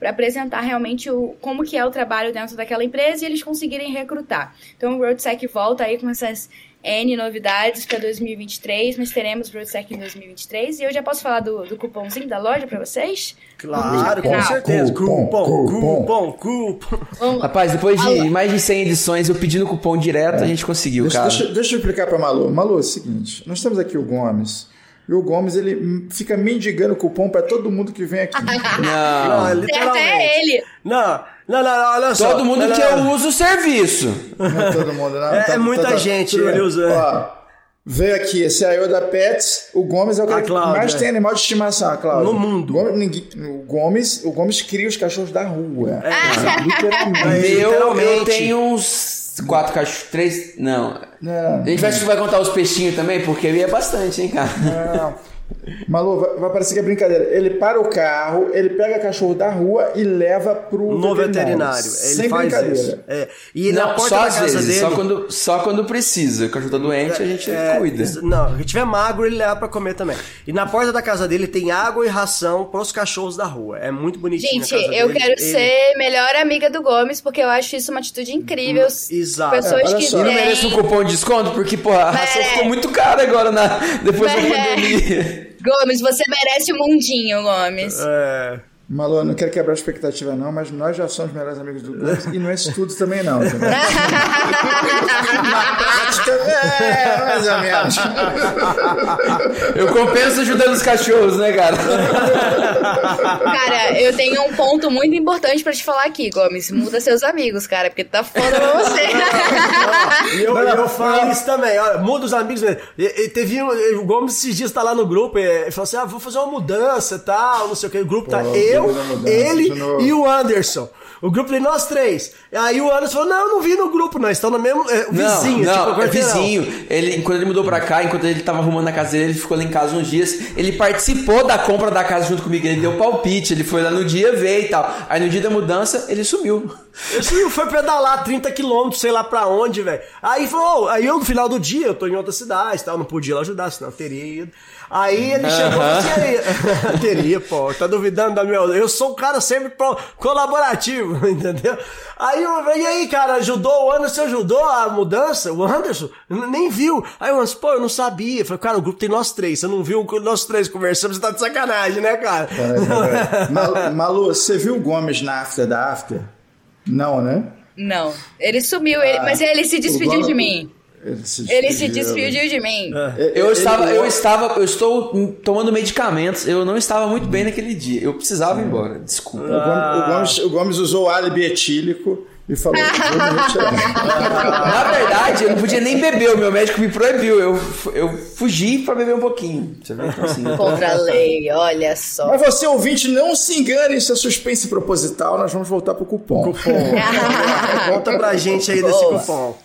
para apresentar realmente o, como que é o trabalho dentro daquela empresa e eles conseguirem recrutar. Então o RoadSec volta aí com essas N novidades para 2023, mas teremos RoadSec em 2023 e eu já posso falar do, do cupomzinho da loja para vocês? Claro, com certeza. cupom, Cupom, cupom. Rapaz, depois de mais de 100 edições, eu pedindo cupom direto, a gente conseguiu, Deixa, cara. deixa, deixa eu explicar pra Malu. Malu, é o seguinte: nós temos aqui o Gomes. E o Gomes, ele fica mendigando cupom pra todo mundo que vem aqui. Não, Não. Certo literalmente. é ele. Não, não, não, olha só. Todo mundo Não, que não, eu uso o serviço. Não é todo mundo, não. É- é muita gente, tudo bem. ele usa- Ó, veio aqui esse aí é o da Pets. O Gomes é o cara que mais tem animal de estimação, a Cláudia. No mundo. O Gomes, ninguém- o Gomes, o Gomes cria os cachorros da rua. É. Literalmente. Meu, eu literalmente. tenho uns quatro cachorros, três, não. Não, A gente vai, vai contar os peixinhos também, porque aí é bastante, hein, cara. não. Malu, vai, vai parecer que é brincadeira. Ele para o carro, ele pega cachorro da rua e leva pro No veterinário. Ele Sem faz brincadeira. isso. É. E na Não, porta só da casa vezes, dele. só quando, só quando precisa. O cachorro tá doente, a gente É, cuida. isso- Não, se tiver magro, ele leva pra comer também. E na porta da casa dele tem água e ração pros cachorros da rua. É muito bonitinho. Gente, eu dele. quero Ele- ser melhor amiga do Gomes, porque eu acho isso uma atitude incrível. Exato. Pessoas É, que. E não têm- merece um cupom de desconto? Porque, pô, a ração ficou muito cara agora na, depois da pandemia. Gomes, você merece o mundinho, Gomes. É. Malu, eu não quero quebrar a expectativa, não, mas nós já somos melhores amigos do Gomes e não é isso tudo também, não. Na prática, é, mais ou menos. Eu compenso ajudando os cachorros, né, cara? Cara, eu tenho um ponto muito importante pra te falar aqui, Gomes. Muda seus amigos, cara, porque tá foda pra você. <laughs> E eu, Não, não, eu falo não. isso também, olha, muda os amigos mesmo. E, e teve um, o Gomes esses dias tá lá no grupo e, e falou assim: ah, vou fazer uma mudança e tal, não sei o que. O grupo tá Pô, eu, ele e o Anderson. O grupo tem nós três. Aí o Anderson falou: não, eu não vi no grupo, não. Estão no mesmo. É, o vizinho, não, tipo, não, é quarteirão. vizinho. Ele, quando ele mudou pra cá, enquanto ele tava arrumando a casa dele, ele ficou lá em casa uns dias. Ele participou da compra da casa junto comigo. Ele deu palpite. Ele foi lá no dia ver e tal. Aí no dia da mudança, ele sumiu. Esse foi pedalar 30 quilômetros, sei lá pra onde, velho. Aí falou, aí eu no final do dia, eu tô em outra cidade, tal, não podia lá ajudar, senão eu teria ido. Aí ele chegou e falou assim, aí, <laughs> teria, pô, tá duvidando da minha... Eu sou um cara sempre pro- colaborativo, <laughs> entendeu? Aí, eu, e aí, cara, ajudou o Anderson, ajudou a mudança? O Anderson nem viu. Aí o Anderson, pô, eu não sabia. Eu falei, cara, o grupo tem nós três, você não viu nós três conversando, você tá de sacanagem, né, cara? Malu, Malu, você viu o Gomes na after da after? Não, né? Não, ele sumiu, ele- mas ele se despediu de mim. Ele se Ele se despediu. despediu de mim. Eu estava, ele- eu estava, eu estou tomando medicamentos. Eu não estava muito bem naquele dia. Eu precisava ir embora. Desculpa. O Gomes, o Gomes- o Gomes usou o álibi etílico e falou. <laughs> Na verdade, eu não podia nem beber. O meu médico me proibiu. Eu, eu fugi pra beber um pouquinho. Você vê? Então, assim, Contra a lei, olha só. Mas você, ouvinte, não se engane, isso é suspense proposital. Nós vamos voltar pro cupom. Conta <laughs> pra gente aí desse cupom.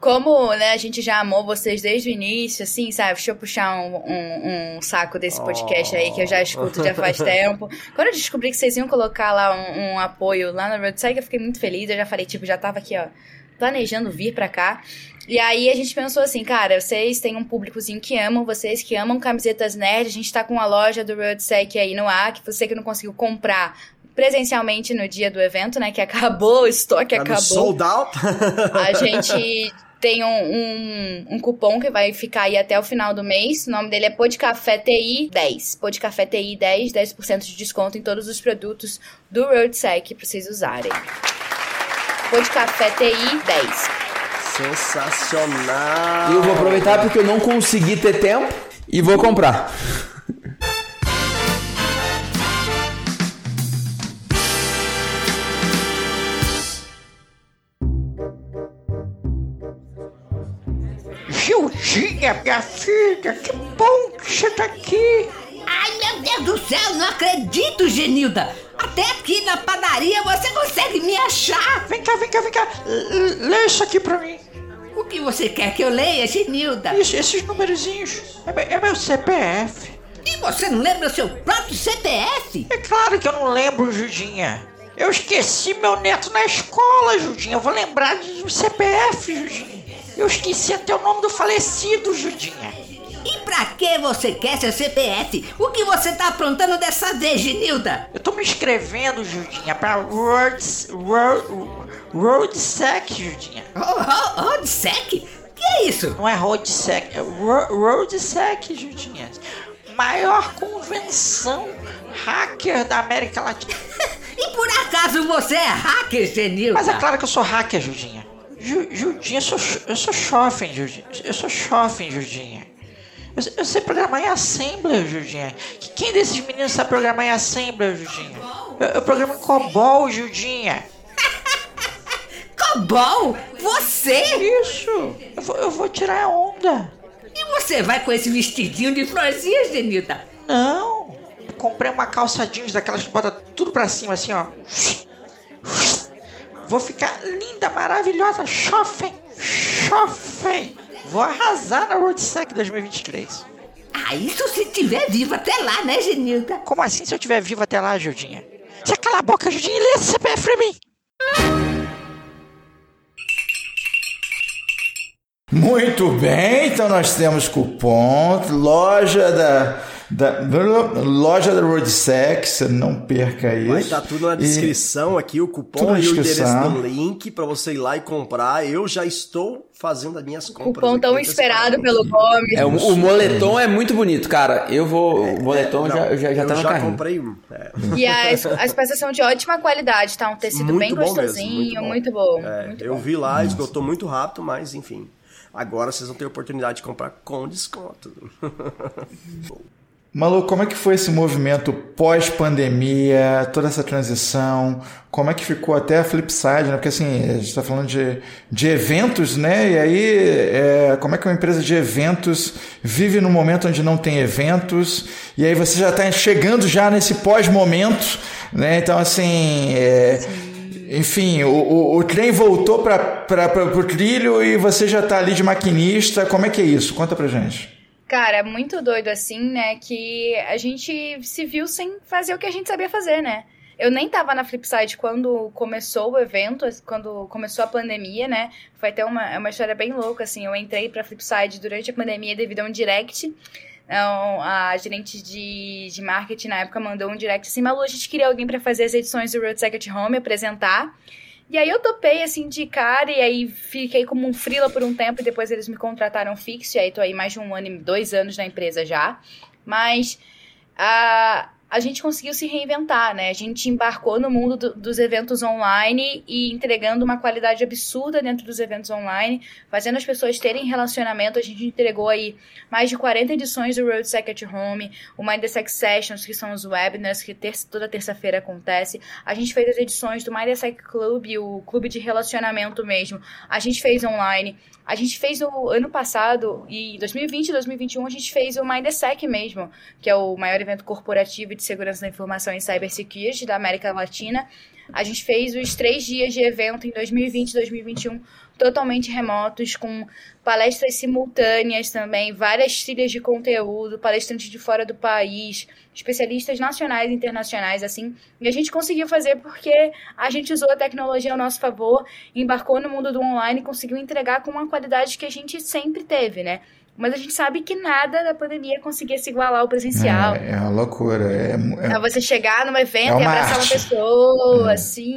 Como, né, a gente já amou vocês desde o início, assim, sabe? Deixa eu puxar um, um- um saco desse podcast aí que eu já escuto já faz <laughs> tempo. Quando eu descobri que vocês iam colocar lá um, um apoio lá na Roadside, eu fiquei muito feliz. Eu já falei, tipo, já tava aqui, ó, planejando vir pra cá. E aí a gente pensou assim, cara, vocês têm um públicozinho que amam, vocês que amam camisetas nerd, a gente tá com a loja do Roadsec aí no ar, que você que não conseguiu comprar presencialmente no dia do evento, né, que acabou, o estoque Tá acabou. sold out. A gente tem um, um, um cupom que vai ficar aí até o final do mês. O nome dele é Podcafé TI 10. Podcafé TI 10, 10% de desconto em todos os produtos do RoadSec pra vocês usarem. Podcafé TI 10. Sensacional. E eu vou aproveitar porque eu não consegui ter tempo e vou comprar. <laughs> Gildinha, minha filha, que bom que você tá aqui. Ai, meu Deus do céu, não acredito, Genilda! Até aqui na padaria você consegue me achar! Vem cá, vem cá, vem cá. Lê isso aqui pra mim. O que você quer que eu leia, Genilda? Isso, esses numerozinhos. É, meu- é meu CPF. E você não lembra o seu próprio CPF? É claro que eu não lembro, Judinha. Eu esqueci meu neto na escola, Judinha. Eu vou lembrar do CPF, Judinha. Eu esqueci até o nome do falecido, Judinha. E pra que você quer seu CPF? O que você tá aprontando dessa vez, Genilda? Eu tô me inscrevendo, Judinha, pra Roads, Road, RoadSec, Judinha. Oh, oh, oh, de sec? Que é isso? Não é RoadSec, é Ro- RoadSec, Judinha. Maior convenção hacker da América Latina. <laughs> E por acaso você é hacker, Genilda? Mas é claro que eu sou hacker, Judinha. Ju, Judinha, eu sou, eu sou jovem, Judinha. Eu sou jovem, Judinha. Eu, sei- eu sei programar em Assembler, Judinha. Que- Quem desses meninos sabe programar em Assembler, Judinha? Eu, eu programo em COBOL, Judinha. <laughs> Cobol? Você? Isso. Eu vou, eu vou tirar a onda. E você vai com esse vestidinho de florzinha, Genilda? Não. Comprei uma calça jeans daquelas que bota tudo pra cima, assim, ó. Vou ficar linda, maravilhosa, jovem, jovem. Vou arrasar na RoadSec 2023. Ah, isso se tiver vivo até lá, né, Genilda? Como assim se eu estiver vivo até lá, Judinha? Você cala a boca, Judinha, e lê esse CPF pra mim. Muito bem, então nós temos cupom, loja da, da loja da Road Sex, não perca isso. Vai estar tudo na E- descrição aqui, o cupom e o endereço do link pra você ir lá e comprar. Eu já estou fazendo as minhas compras. Cupom aqui tão esperado pelo Gomes. É, o, o moletom é muito bonito, cara. Eu vou. O moletom Não, já, já, já eu tá no já carrinho. comprei um. É. E as, as peças são de ótima qualidade, tá? Um tecido Muito bem bom mesmo, gostosinho, muito muito bom. bom. É, muito eu bom. vi lá, esgotou muito rápido, mas enfim. Agora vocês vão ter a oportunidade de comprar com desconto. <laughs> Malu, como é que foi esse movimento pós-pandemia, toda essa transição? Como é que ficou até a Flipside, né? Porque assim, a gente está falando de, de eventos, né? E aí, é, como é que uma empresa de eventos vive num momento onde não tem eventos? E aí você já está chegando já nesse pós-momento, né? Então, assim, é, enfim, o, o, o trem voltou para o trilho e você já está ali de maquinista. Como é que é isso? Conta pra gente. Cara, é muito doido assim, né? Que a gente se viu sem fazer o que a gente sabia fazer, né? Eu nem tava na Flipside quando começou o evento, quando começou a pandemia, né? Foi até uma, é uma história bem louca, assim. Eu entrei pra Flipside durante a pandemia devido a um direct. Então, a gerente de, de marketing na época mandou um direct assim: Malu, a gente queria alguém pra fazer as edições do Road Second Home, apresentar. E aí eu topei, assim, de cara, e aí fiquei como um frila por um tempo, e depois eles me contrataram fixo, e aí tô aí mais de um ano e dois anos na empresa já. Mas a, a gente conseguiu se reinventar, né? A gente embarcou no mundo do- dos eventos online e entregando uma qualidade absurda dentro dos eventos online, fazendo as pessoas terem relacionamento. A gente entregou aí mais de 40 edições do Road Second Home, o Mind the Sessions, que são os webinars que toda terça-feira acontece. A gente fez as edições do Mind the Club, o clube de relacionamento mesmo. A gente fez online. A gente fez o ano passado, e 2020 e 2021, a gente fez o MindSec mesmo, que é o maior evento corporativo de segurança da informação em cybersecurity da América Latina. A gente fez os três dias de evento em 2020 e 2021 totalmente remotos, com palestras simultâneas também, várias trilhas de conteúdo, palestrantes de fora do país, especialistas nacionais e internacionais, assim. E a gente conseguiu fazer porque a gente usou a tecnologia ao nosso favor, embarcou no mundo do online e conseguiu entregar com uma qualidade que a gente sempre teve, né? Mas a gente sabe que nada da pandemia conseguia se igualar ao presencial. É, é uma loucura. É, é- É você chegar num evento É e abraçar arte. uma pessoa, assim.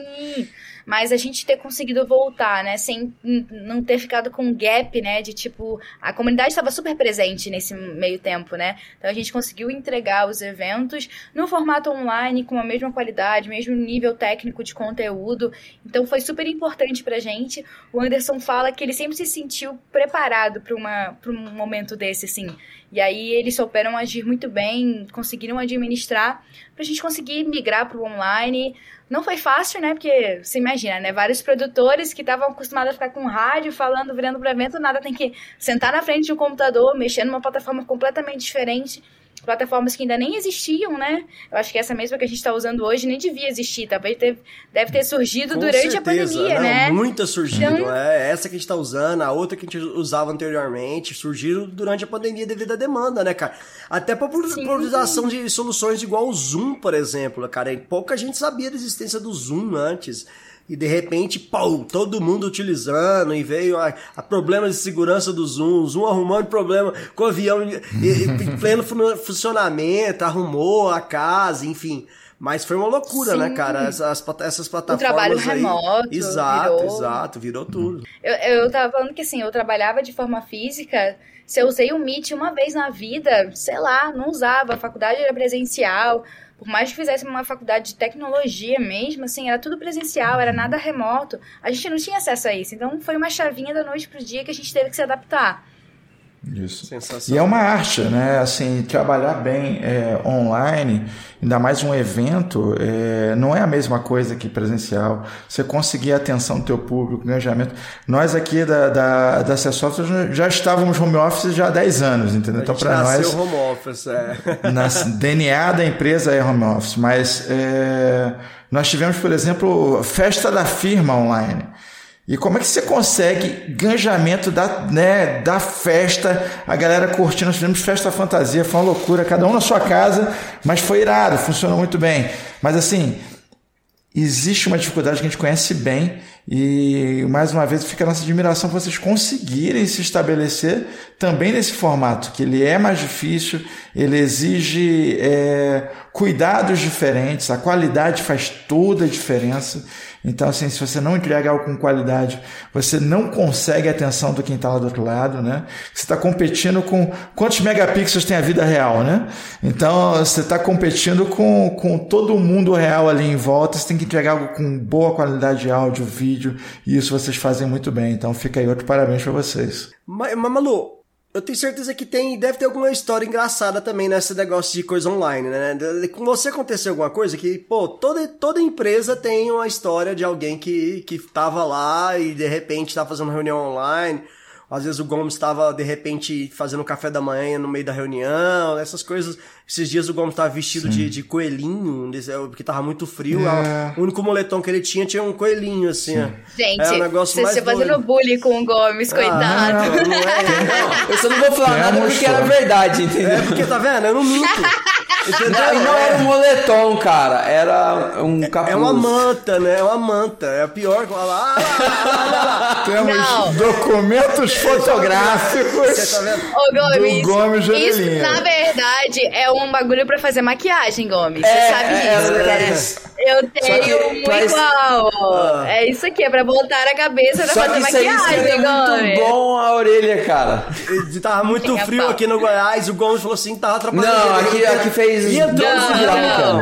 Mas a gente ter conseguido voltar, né? Sem não ter ficado com um gap, né? De tipo, a comunidade estava super presente nesse meio tempo, né? Então a gente conseguiu entregar os eventos no formato online, com a mesma qualidade, mesmo nível técnico de conteúdo. Então foi super importante pra gente. O Anderson fala que ele sempre se sentiu preparado para um momento desse, assim. E aí eles souberam agir muito bem, conseguiram administrar pra gente conseguir migrar pro online. Não foi fácil, né? Porque você imagina, né? Vários produtores que estavam acostumados a ficar com rádio, falando, virando pro evento, nada tem que sentar na frente de um computador, mexer numa plataforma completamente diferente. Plataformas que ainda nem existiam, né? Eu acho que essa mesma que a gente está usando hoje nem devia existir. Talvez teve- deve ter surgido Com durante a certeza, pandemia, não, né? Muitas surgiram. Então- É, essa que a gente tá usando, a outra que a gente usava anteriormente, surgiram durante a pandemia devido à demanda, né, cara? Até pra pro- Sim. priorização de soluções igual o Zoom, por exemplo, cara. Pouca gente sabia da existência do Zoom antes. E de repente, pô, todo mundo utilizando, e veio a, a problemas de segurança do Zoom, o Zoom arrumando problema com o avião e- e- em <laughs> pleno fun- funcionamento, arrumou a casa, enfim. Mas foi uma loucura, Sim. né, cara? Essas, essas plataformas trabalho aí. remoto Exato, virou- exato, virou tudo. Eu, eu tava falando que assim, eu trabalhava de forma física. Se eu usei o Meet uma vez na vida, sei lá, não usava. A faculdade era presencial. Por mais que fizesse uma faculdade de tecnologia mesmo, assim, era tudo presencial, era nada remoto. A gente não tinha acesso a isso. Então foi uma chavinha da noite pro dia que a gente teve que se adaptar. Isso. E é uma arte, né? Assim, trabalhar bem é, online, ainda mais um evento, é, não é a mesma coisa que presencial. Você conseguir a atenção do teu público, engajamento. Nós aqui da, da, da Software já estávamos home office já há 10 anos, entendeu? Então, para nós, home office, é. <laughs> na DNA da empresa é home office, mas é, nós tivemos, por exemplo, festa da firma online. E como é que você consegue ganjamento da, né, da festa, a galera curtindo, nós fizemos festa fantasia, foi uma loucura, cada um na sua casa, mas foi irado, funcionou muito bem. Mas assim, existe uma dificuldade que a gente conhece bem e mais uma vez fica a nossa admiração por vocês conseguirem se estabelecer também nesse formato, que ele é mais difícil, ele exige é, cuidados diferentes, a qualidade faz toda a diferença. Então, assim, se você não entrega algo com qualidade, você não consegue a atenção do quem está lá do outro lado, né? Você está competindo com quantos megapixels tem a vida real, né? Então, você está competindo com, com todo mundo real ali em volta, você tem que entregar algo com boa qualidade de áudio, vídeo, e isso vocês fazem muito bem. Então, fica aí outro parabéns para vocês. Mas, mas, Malu, eu tenho certeza que tem, deve ter alguma história engraçada também nesse negócio de coisa online, né? Com você aconteceu alguma coisa que, pô, toda, toda empresa tem uma história de alguém que, que tava lá e de repente tá fazendo reunião online. Às vezes o Gomes estava, de repente, fazendo café da manhã no meio da reunião, essas coisas. Esses dias o Gomes tava vestido de, de coelhinho, desse- porque tava muito frio. É. O único moletom que ele tinha tinha um coelhinho, assim, ó. Gente, é um negócio vocês mais estão fazendo bullying com o Gomes, coitado. Ah, não é, Eu só não vou falar nada porque era verdade, entendeu? É porque, tá vendo? Eu não minto. <laughs> Não, não era um moletom, cara. Era um capuz. É uma manta, né? É uma manta. É a pior. Olha lá, olha lá, olha lá. <laughs> Temos Não. documentos fotográficos. Você tá vendo? Ô, Gomes, Do Gomes isso na verdade é um bagulho pra fazer maquiagem, Gomes. É, Você sabe é, disso, é, né? é. Eu que tenho um traz- igual. ó. É isso aqui, é pra botar a cabeça pra Só fazer que isso aí maquiagem, seria muito Gomes. bom a orelha, cara. E Tava muito a frio aqui no Goiás. O Gomes falou assim: tava atrapalhando. Não, aqui, aqui fez. E entrou Não, no Não, não.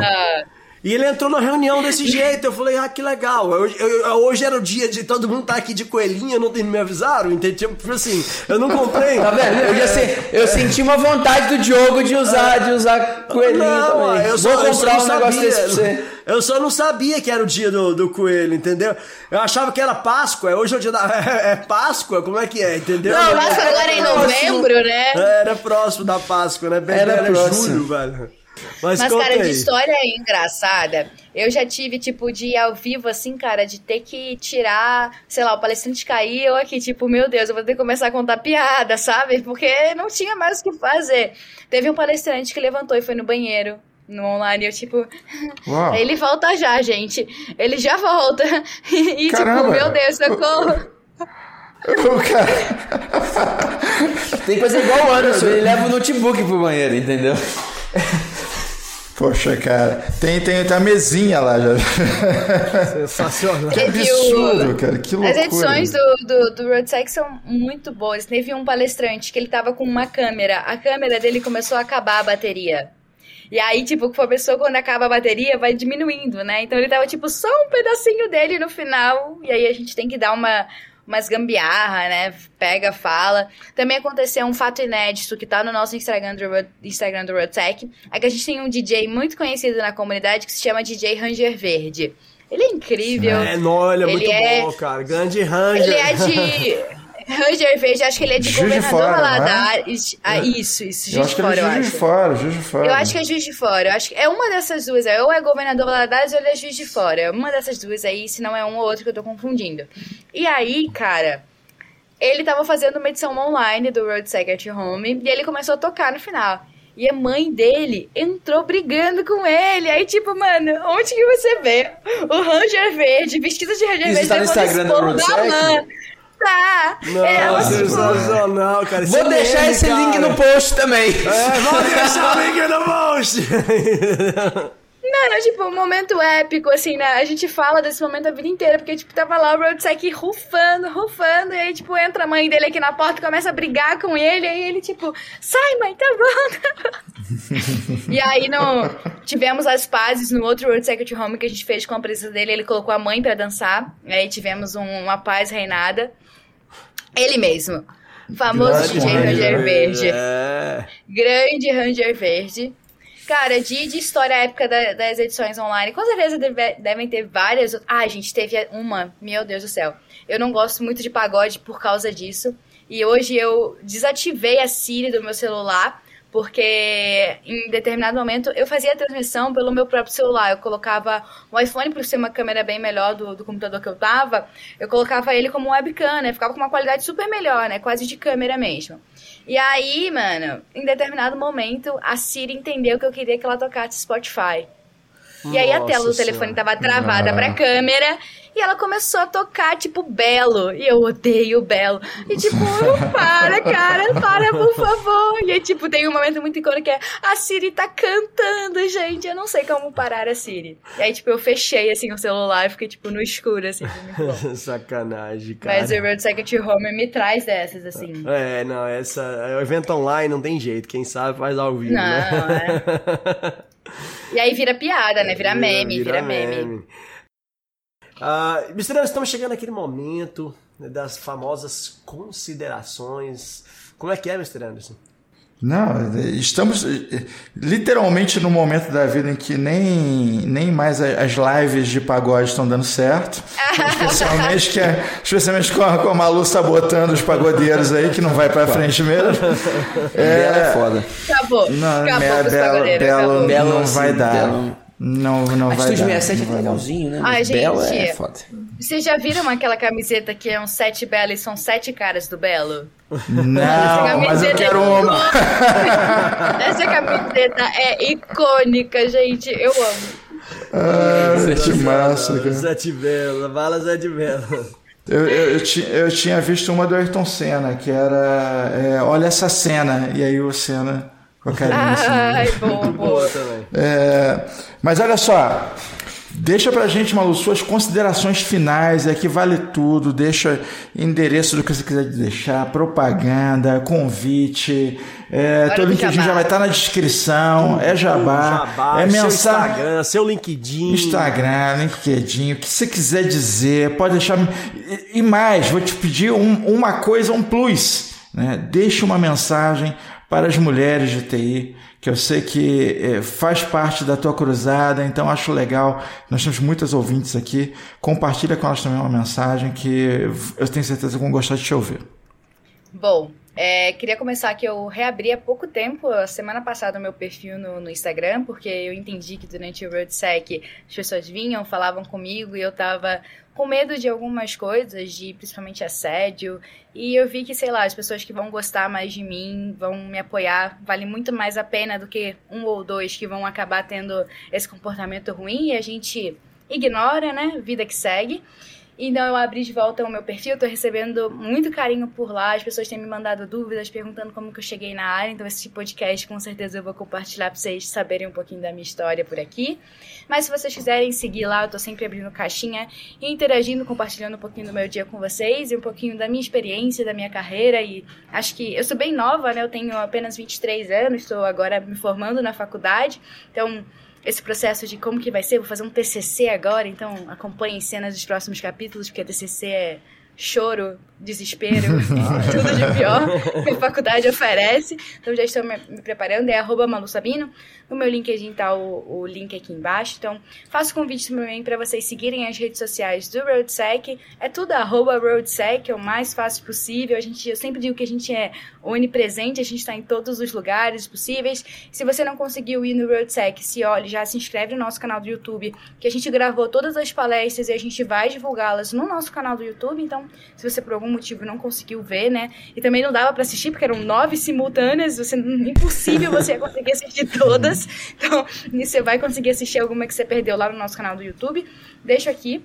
E ele entrou na reunião desse <laughs> jeito. Eu falei, ah, que legal. Eu- eu- hoje era o dia de todo mundo estar aqui de coelhinha, não me avisaram, entende? Tipo assim, eu não comprei. Tá vendo? Eu, sei, eu senti uma vontade do Diogo de usar, de usar coelhinho não, também. eu só, Vou eu só comprar não um negócio sabia. desse pra você. Eu só não sabia que era o dia do, do coelho, entendeu? Eu achava que era Páscoa. Hoje é o dia da. <laughs> É, Páscoa? Como é que é, entendeu? Não, Mas agora é em novembro, né? Era próximo da Páscoa, né? Bem, Era era próximo. julho, velho. Mas, Mas, cara, aí. de história engraçada, eu já tive, tipo, de ir ao vivo, assim, cara, de ter que tirar, sei lá, o palestrante cair, eu aqui, tipo, meu Deus, eu vou ter que começar a contar piada, sabe? Porque não tinha mais o que fazer. Teve um palestrante que levantou e foi no banheiro. No online, eu tipo. Uau. Ele volta já, gente. Ele já volta. <laughs> E, tipo, meu Deus, socorro. O cara- Tem que fazer igual o Anderson, ele leva o notebook pro banheiro, entendeu? <laughs> Poxa, cara. Tem, tem, tem a mesinha lá já. Sensacional. <laughs> Que absurdo, o- cara. Que As loucura. edições do, do, do Road Sex são muito boas. Teve um palestrante que ele tava com uma câmera. A câmera dele começou a acabar a bateria. E aí, tipo, a pessoa, quando acaba a bateria, vai diminuindo, né? Então ele tava, tipo, só um pedacinho dele no final. E aí a gente tem que dar uma, umas gambiarra, né? Pega, fala. Também aconteceu um fato inédito que tá no nosso Instagram do, Road- Instagram do Roadtech. É que a gente tem um DJ muito conhecido na comunidade que se chama DJ Ranger Verde. Ele é incrível. É, não, olha, Ele muito é- bom, cara. Grande Ranger. Ele é de. <laughs> Ranger Verde, acho que ele é de Juiz de Governador Fora, não é? Valadares. Ah, isso, isso, Eu Juiz acho de Fora, eu é Juiz acho. de Fora, Juiz de Fora. Eu acho que é Juiz de Fora. Eu acho que é uma dessas duas. aí. Ou é Governador Valadares ou ele é Juiz de Fora. É uma dessas duas aí, se não é um ou outro que eu tô confundindo. E aí, cara, ele tava fazendo uma edição online do Road Secret Home e ele começou a tocar no final. E a mãe dele entrou brigando com ele. Aí, tipo, mano, onde que você vê o Ranger Verde, vestido de Ranger Isso Verde, tá no Instagram do Road da Tá. Não, É, ela, sensacional, cara. Vou Esse deixar meme, esse link cara. no post também. É, <laughs> vou deixar o link no post. <laughs> Mano, tipo, um momento épico, assim, né? A gente fala desse momento a vida inteira, porque, tipo, tava lá o Roadsec rufando, rufando, e aí, tipo, entra a mãe dele aqui na porta e começa a brigar com ele, aí ele, tipo, sai, mãe, tá bom, tá bom. <laughs> e aí, no, tivemos as pazes no outro Road Secret Home que a gente fez com a presença dele, ele colocou a mãe pra dançar, aí tivemos um- uma paz reinada. Ele mesmo. Famoso Grande DJ Ranger Ranger Verde. É. Grande Ranger Verde. Cara, de, de história épica da- das edições online, com certeza deve- devem ter várias. Ah, gente, teve uma. Meu Deus do céu. Eu não gosto muito de pagode por causa disso. E hoje eu desativei a Siri do meu celular Porque em determinado momento eu fazia a transmissão pelo meu próprio celular. Eu colocava o iPhone, por ser uma câmera bem melhor do, do computador que eu tava, eu colocava ele como webcam, né? Ficava com uma qualidade super melhor, né? Quase de câmera mesmo. E aí, mano, em determinado momento, a Siri entendeu que eu queria que ela tocasse Spotify. E aí a tela do Nossa telefone tava travada pra câmera e ela começou a tocar, tipo, Belo. E eu odeio Belo. E tipo, para, cara, para, por favor. E aí, tipo, tem um momento muito icônico que é a Siri tá cantando, gente. Eu não sei como parar a Siri. E aí, tipo, eu fechei, assim, o celular e fiquei, tipo, no escuro, assim. <laughs> Sacanagem, cara. Mas o Road Second Home me traz dessas, assim. É, não, essa. É o evento online não tem jeito. Quem sabe faz ao vivo, Não, né? <laughs> E aí vira piada, né? Vira meme, vira, meme. Ah, Mr. Anderson, estamos chegando naquele momento né, das famosas considerações. Como é que é, Mr. Anderson? Não, estamos eh, literalmente no momento da vida em que nem, nem mais as lives de pagode estão dando certo. <laughs> especialmente, que é, especialmente com a, com a Malu sabotando os pagodeiros aí, que não vai pra frente mesmo. Bela é foda. Acabou. Não, acabou é, os Belo, acabou. Não vai dar. Belo. Não, não A vai Estúdio dar. 67 é legalzinho, né? Ai, Mas Belo gente. é foda. Vocês já viram aquela camiseta que é um sete Belo e são sete caras do Belo? Não, mas eu quero uma. Essa camiseta é icônica, gente. Eu amo. Ah, que massa, cara. De Bela, bala de Bela. Eu, eu, eu, ti- eu tinha visto uma do Ayrton Senna, que era é, Olha essa cena, e aí o Senna com a carinha assim. <laughs> Ai, boa, boa. Boa também. É, mas olha só, deixa pra gente, Malu, suas considerações finais, aqui vale tudo, deixa endereço do que você quiser deixar, propaganda, convite, é, teu LinkedIn jabá. já vai estar na descrição, é jabá, Jabá, é seu mensagem. Instagram, seu LinkedIn. Instagram, LinkedIn, o que você quiser dizer, pode deixar. E, mais, vou te pedir um- uma coisa, um plus. Né? Deixe uma mensagem para as mulheres de TI, que eu sei que eh, faz parte da tua cruzada, então acho legal. Nós temos muitas ouvintes aqui. Compartilha com elas também uma mensagem que eu tenho certeza que vão gostar de te ouvir. Bom, é, queria começar que eu reabri há pouco tempo, a semana passada, o meu perfil no, no Instagram, porque eu entendi que durante o RoadSec as pessoas vinham, falavam comigo e eu tava com medo de algumas coisas, de principalmente assédio, e eu vi que, sei lá, as pessoas que vão gostar mais de mim, vão me apoiar, vale muito mais a pena do que um ou dois que vão acabar tendo esse comportamento ruim e a gente ignora, né? Vida que segue. Então eu abri de volta o meu perfil, tô recebendo muito carinho por lá, as pessoas têm me mandado dúvidas, perguntando como que eu cheguei na área, então esse podcast com certeza eu vou compartilhar pra vocês saberem um pouquinho da minha história por aqui. Mas se vocês quiserem seguir lá, eu tô sempre abrindo caixinha e interagindo, compartilhando um pouquinho do meu dia com vocês e um pouquinho da minha experiência, da minha carreira e acho que eu sou bem nova, né? Eu tenho apenas 23 anos, estou agora me formando na faculdade, então esse processo de como que vai ser, vou fazer um TCC agora, então acompanhem cenas dos próximos capítulos, porque TCC é choro, desespero, <laughs> <laughs> tudo de pior que a faculdade oferece. Então já estou me, preparando, é arroba Malu Sabino. No meu LinkedIn tá o, o link aqui embaixo. Então faço convite também para vocês seguirem as redes sociais do RoadSec. É tudo arroba RoadSec, é o mais fácil possível. A gente, eu sempre digo que a gente é onipresente, a gente está em todos os lugares possíveis. Se você não conseguiu ir no RoadSec, se olhe, já se inscreve no nosso canal do YouTube, que a gente gravou todas as palestras e a gente vai divulgá-las no nosso canal do YouTube. Então, se você por algum algum motivo não conseguiu ver, né? E também não dava para assistir, porque eram nove simultâneas, você, impossível você <laughs> conseguir assistir todas. Então, você vai conseguir assistir alguma que você perdeu lá no nosso canal do YouTube. Deixo aqui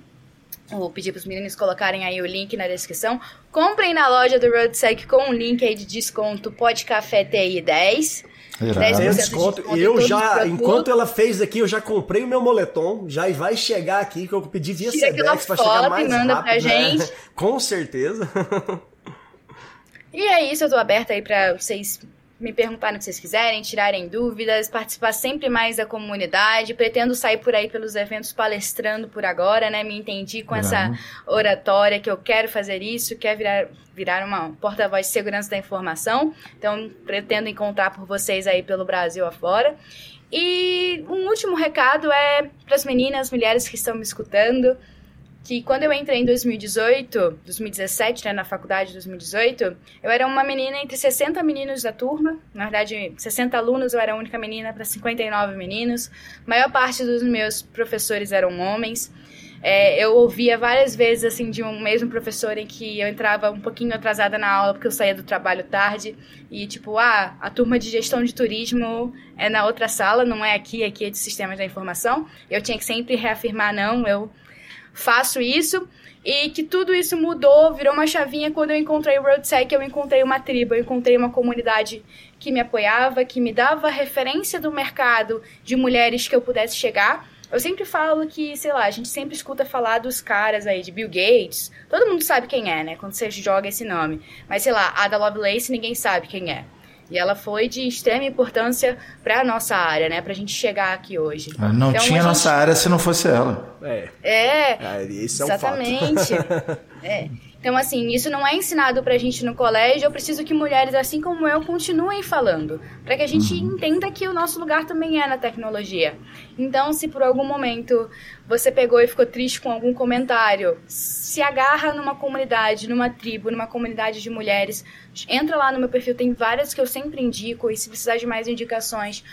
Vou pedir para os meninos colocarem aí o link na descrição. Comprem na loja do RoadSec com um link aí de desconto pode café TI 10. Tem de desconto. em Eu já, enquanto ela fez aqui, eu já comprei o meu moletom. Já vai chegar aqui, que eu pedi via Tira Sedex pra chegar e mais manda rápido. pra né? gente. <laughs> Com certeza. <laughs> E é isso, eu tô aberta aí para vocês me perguntarem o que vocês quiserem, tirarem dúvidas, participar sempre mais da comunidade. Pretendo sair por aí pelos eventos palestrando por agora, né? Me entendi com essa oratória que eu quero fazer isso, quero virar, virar uma porta-voz de segurança da informação. Então, pretendo encontrar por vocês aí pelo Brasil afora. E um último recado é para as meninas, mulheres que estão me escutando. Que quando eu entrei em 2018, 2017, né, na faculdade de 2018, eu era uma menina entre 60 meninos da turma, na verdade, 60 alunos, eu era a única menina para 59 meninos. A maior parte dos meus professores eram homens. É, eu ouvia várias vezes, assim, de um mesmo professor em que eu entrava um pouquinho atrasada na aula porque eu saía do trabalho tarde e, tipo, ah, a turma de gestão de turismo é na outra sala, não é aqui, aqui é de sistemas da informação. Eu tinha que sempre reafirmar, não, eu faço isso. E que tudo isso mudou, virou uma chavinha quando eu encontrei o RoadSec, eu encontrei uma tribo, eu encontrei uma comunidade que me apoiava, que me dava referência do mercado de mulheres que eu pudesse chegar. Eu sempre falo que, sei lá, a gente sempre escuta falar dos caras aí, de Bill Gates. Todo mundo sabe quem é, né? Quando você joga esse nome. Mas, sei lá, Ada Lovelace, ninguém sabe quem é. E ela foi de extrema importância para a nossa área, né? Pra gente chegar aqui hoje. Não Então, tinha a gente- nossa área se não fosse ela. É, É, é, isso é um exatamente. fato. <laughs> É. Então, assim, isso não é ensinado pra gente no colégio. Eu preciso que mulheres, assim como eu, continuem falando. Pra que a gente entenda que o nosso lugar também é na tecnologia. Então, se por algum momento você pegou e ficou triste com algum comentário, se agarra numa comunidade, numa tribo, numa comunidade de mulheres. Entra lá no meu perfil, tem várias que eu sempre indico. E se precisar de mais indicações,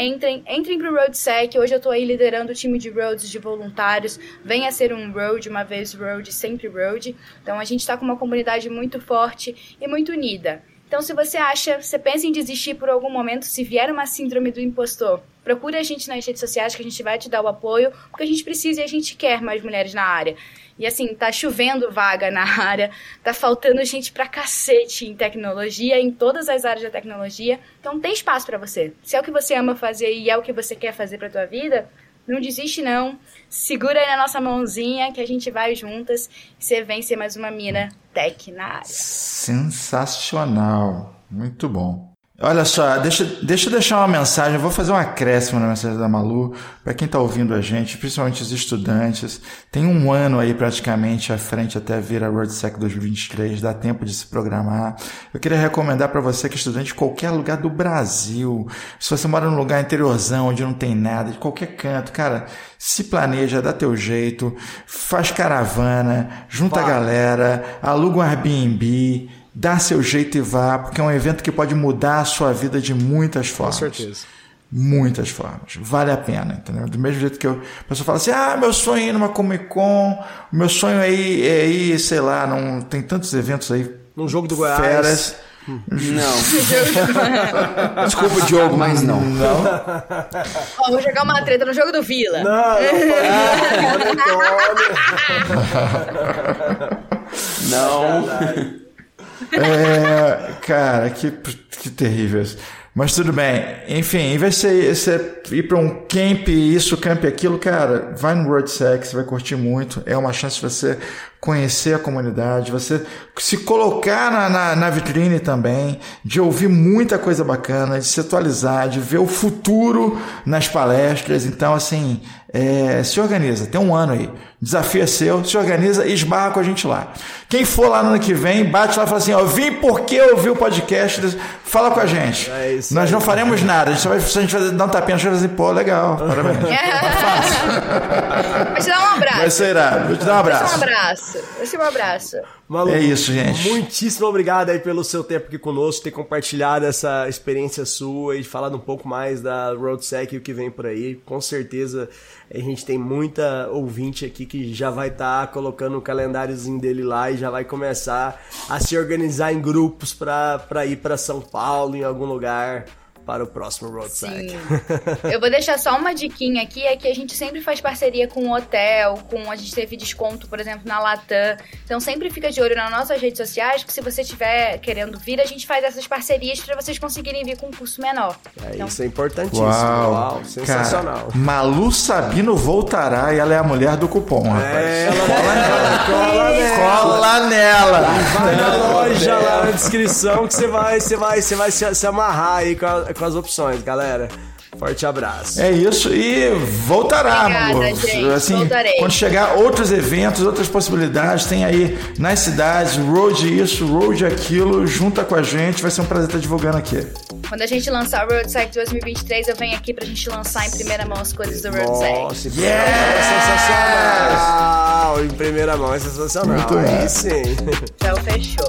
Entrem, entrem pro RoadSec. Hoje eu tô aí liderando o time de roads de voluntários. Venha ser um road, uma vez road, sempre road. Então a gente tá com uma comunidade muito forte e muito unida. Então se você acha, você pensa em desistir por algum momento, se vier uma síndrome do impostor, procure a gente nas redes sociais que a gente vai te dar o apoio, porque a gente precisa e a gente quer mais mulheres na área. E assim, tá chovendo vaga na <laughs> área, tá faltando gente pra cacete em tecnologia, em todas as áreas da tecnologia. Então tem espaço pra você. Se é o que você ama fazer e é o que você quer fazer pra tua vida, não desiste não. Segura aí na nossa mãozinha que a gente vai juntas e você vem ser mais uma mina tech na área. Sensacional. Muito bom. Olha só, deixa, deixa eu deixar uma mensagem. Eu vou fazer um acréscimo na mensagem da Malu para quem está ouvindo a gente, principalmente os estudantes. Tem um ano aí praticamente à frente até vir a WordSec 2023, dá tempo de se programar. Eu queria recomendar para você que é estudante de qualquer lugar do Brasil, se você mora num lugar interiorzão onde não tem nada, de qualquer canto, cara, se planeja, dá teu jeito, faz caravana, junta a galera, aluga um Airbnb, dá seu jeito e vá, porque é um evento que pode mudar a sua vida de muitas Com formas. certeza. Muitas formas. Vale a pena, entendeu? Do mesmo jeito que eu, a pessoa fala assim: ah, meu sonho é ir numa Comic Con, o meu sonho é ir, é ir sei lá, não, tem tantos eventos aí. Num jogo do Goiás. Feras. Não. <laughs> Desculpa, Diogo, mas não. Não. Ó, vou jogar uma treta no jogo do Vila. Não, não, <laughs> não, Não. <laughs> É, cara, que, que terrível. isso. Mas tudo bem. Enfim, em vez de você, você ir para um camp, isso, camp, aquilo, cara, vai no WordSec, você vai curtir muito. É uma chance de você conhecer a comunidade, você se colocar na, na, na vitrine também, de ouvir muita coisa bacana, de se atualizar, de ver o futuro nas palestras. Então, assim, é, se organiza, tem um ano aí. Desafio é seu, se organiza e esbarra com a gente lá. Quem for lá no ano que vem, bate lá e fala assim: ó, vim porque eu ouvi o podcast, fala com a gente. É isso Nós aí. não faremos nada, a gente só vai, a gente vai dar um tapinha na cara e dizer, pô, legal, parabéns. <laughs> Vou te dar um abraço. Vai ser irado. Vou te dar um Vai ser um abraço. abraço. Vai ser um abraço. Malu, É isso, gente. Muitíssimo obrigado aí pelo seu tempo aqui conosco, ter compartilhado essa experiência sua e falado um pouco mais da RoadSec e o que vem por aí. Com certeza a gente tem muita ouvinte aqui que já vai estar colocando o calendáriozinho dele lá e já vai começar a se organizar em grupos para ir para São Paulo, em algum lugar, para o próximo RoadSec. Sim. <laughs> Eu vou deixar só uma diquinha aqui, é que a gente sempre faz parceria com o hotel, com a gente teve desconto, por exemplo, na Latam. Então sempre fica de olho nas nossas redes sociais, porque se você estiver querendo vir, a gente faz essas parcerias para vocês conseguirem vir com um custo menor. É, Então, isso é importantíssimo. Uau, Uau, sensacional. Cara, Malu Sabino voltará e ela é a mulher do cupom, rapaz. É, ela cola nela. Cola nela. Vai na loja lá na descrição que você vai, você vai, você vai se, se amarrar aí com, a- com as opções, galera. Forte abraço. É isso, e voltará, Obrigada, gente, Assim, voltarei. quando chegar outros eventos, outras possibilidades, tem aí nas cidades, road isso, road aquilo, junta com a gente, vai ser um prazer estar divulgando aqui. Quando a gente lançar o Roadside 2023, eu venho aqui pra gente lançar em primeira mão as coisas do Roadside. Nossa, em primeira mão é sensacional. Em primeira mão é sensacional. Muito Aí bem. sim. Então, fechou.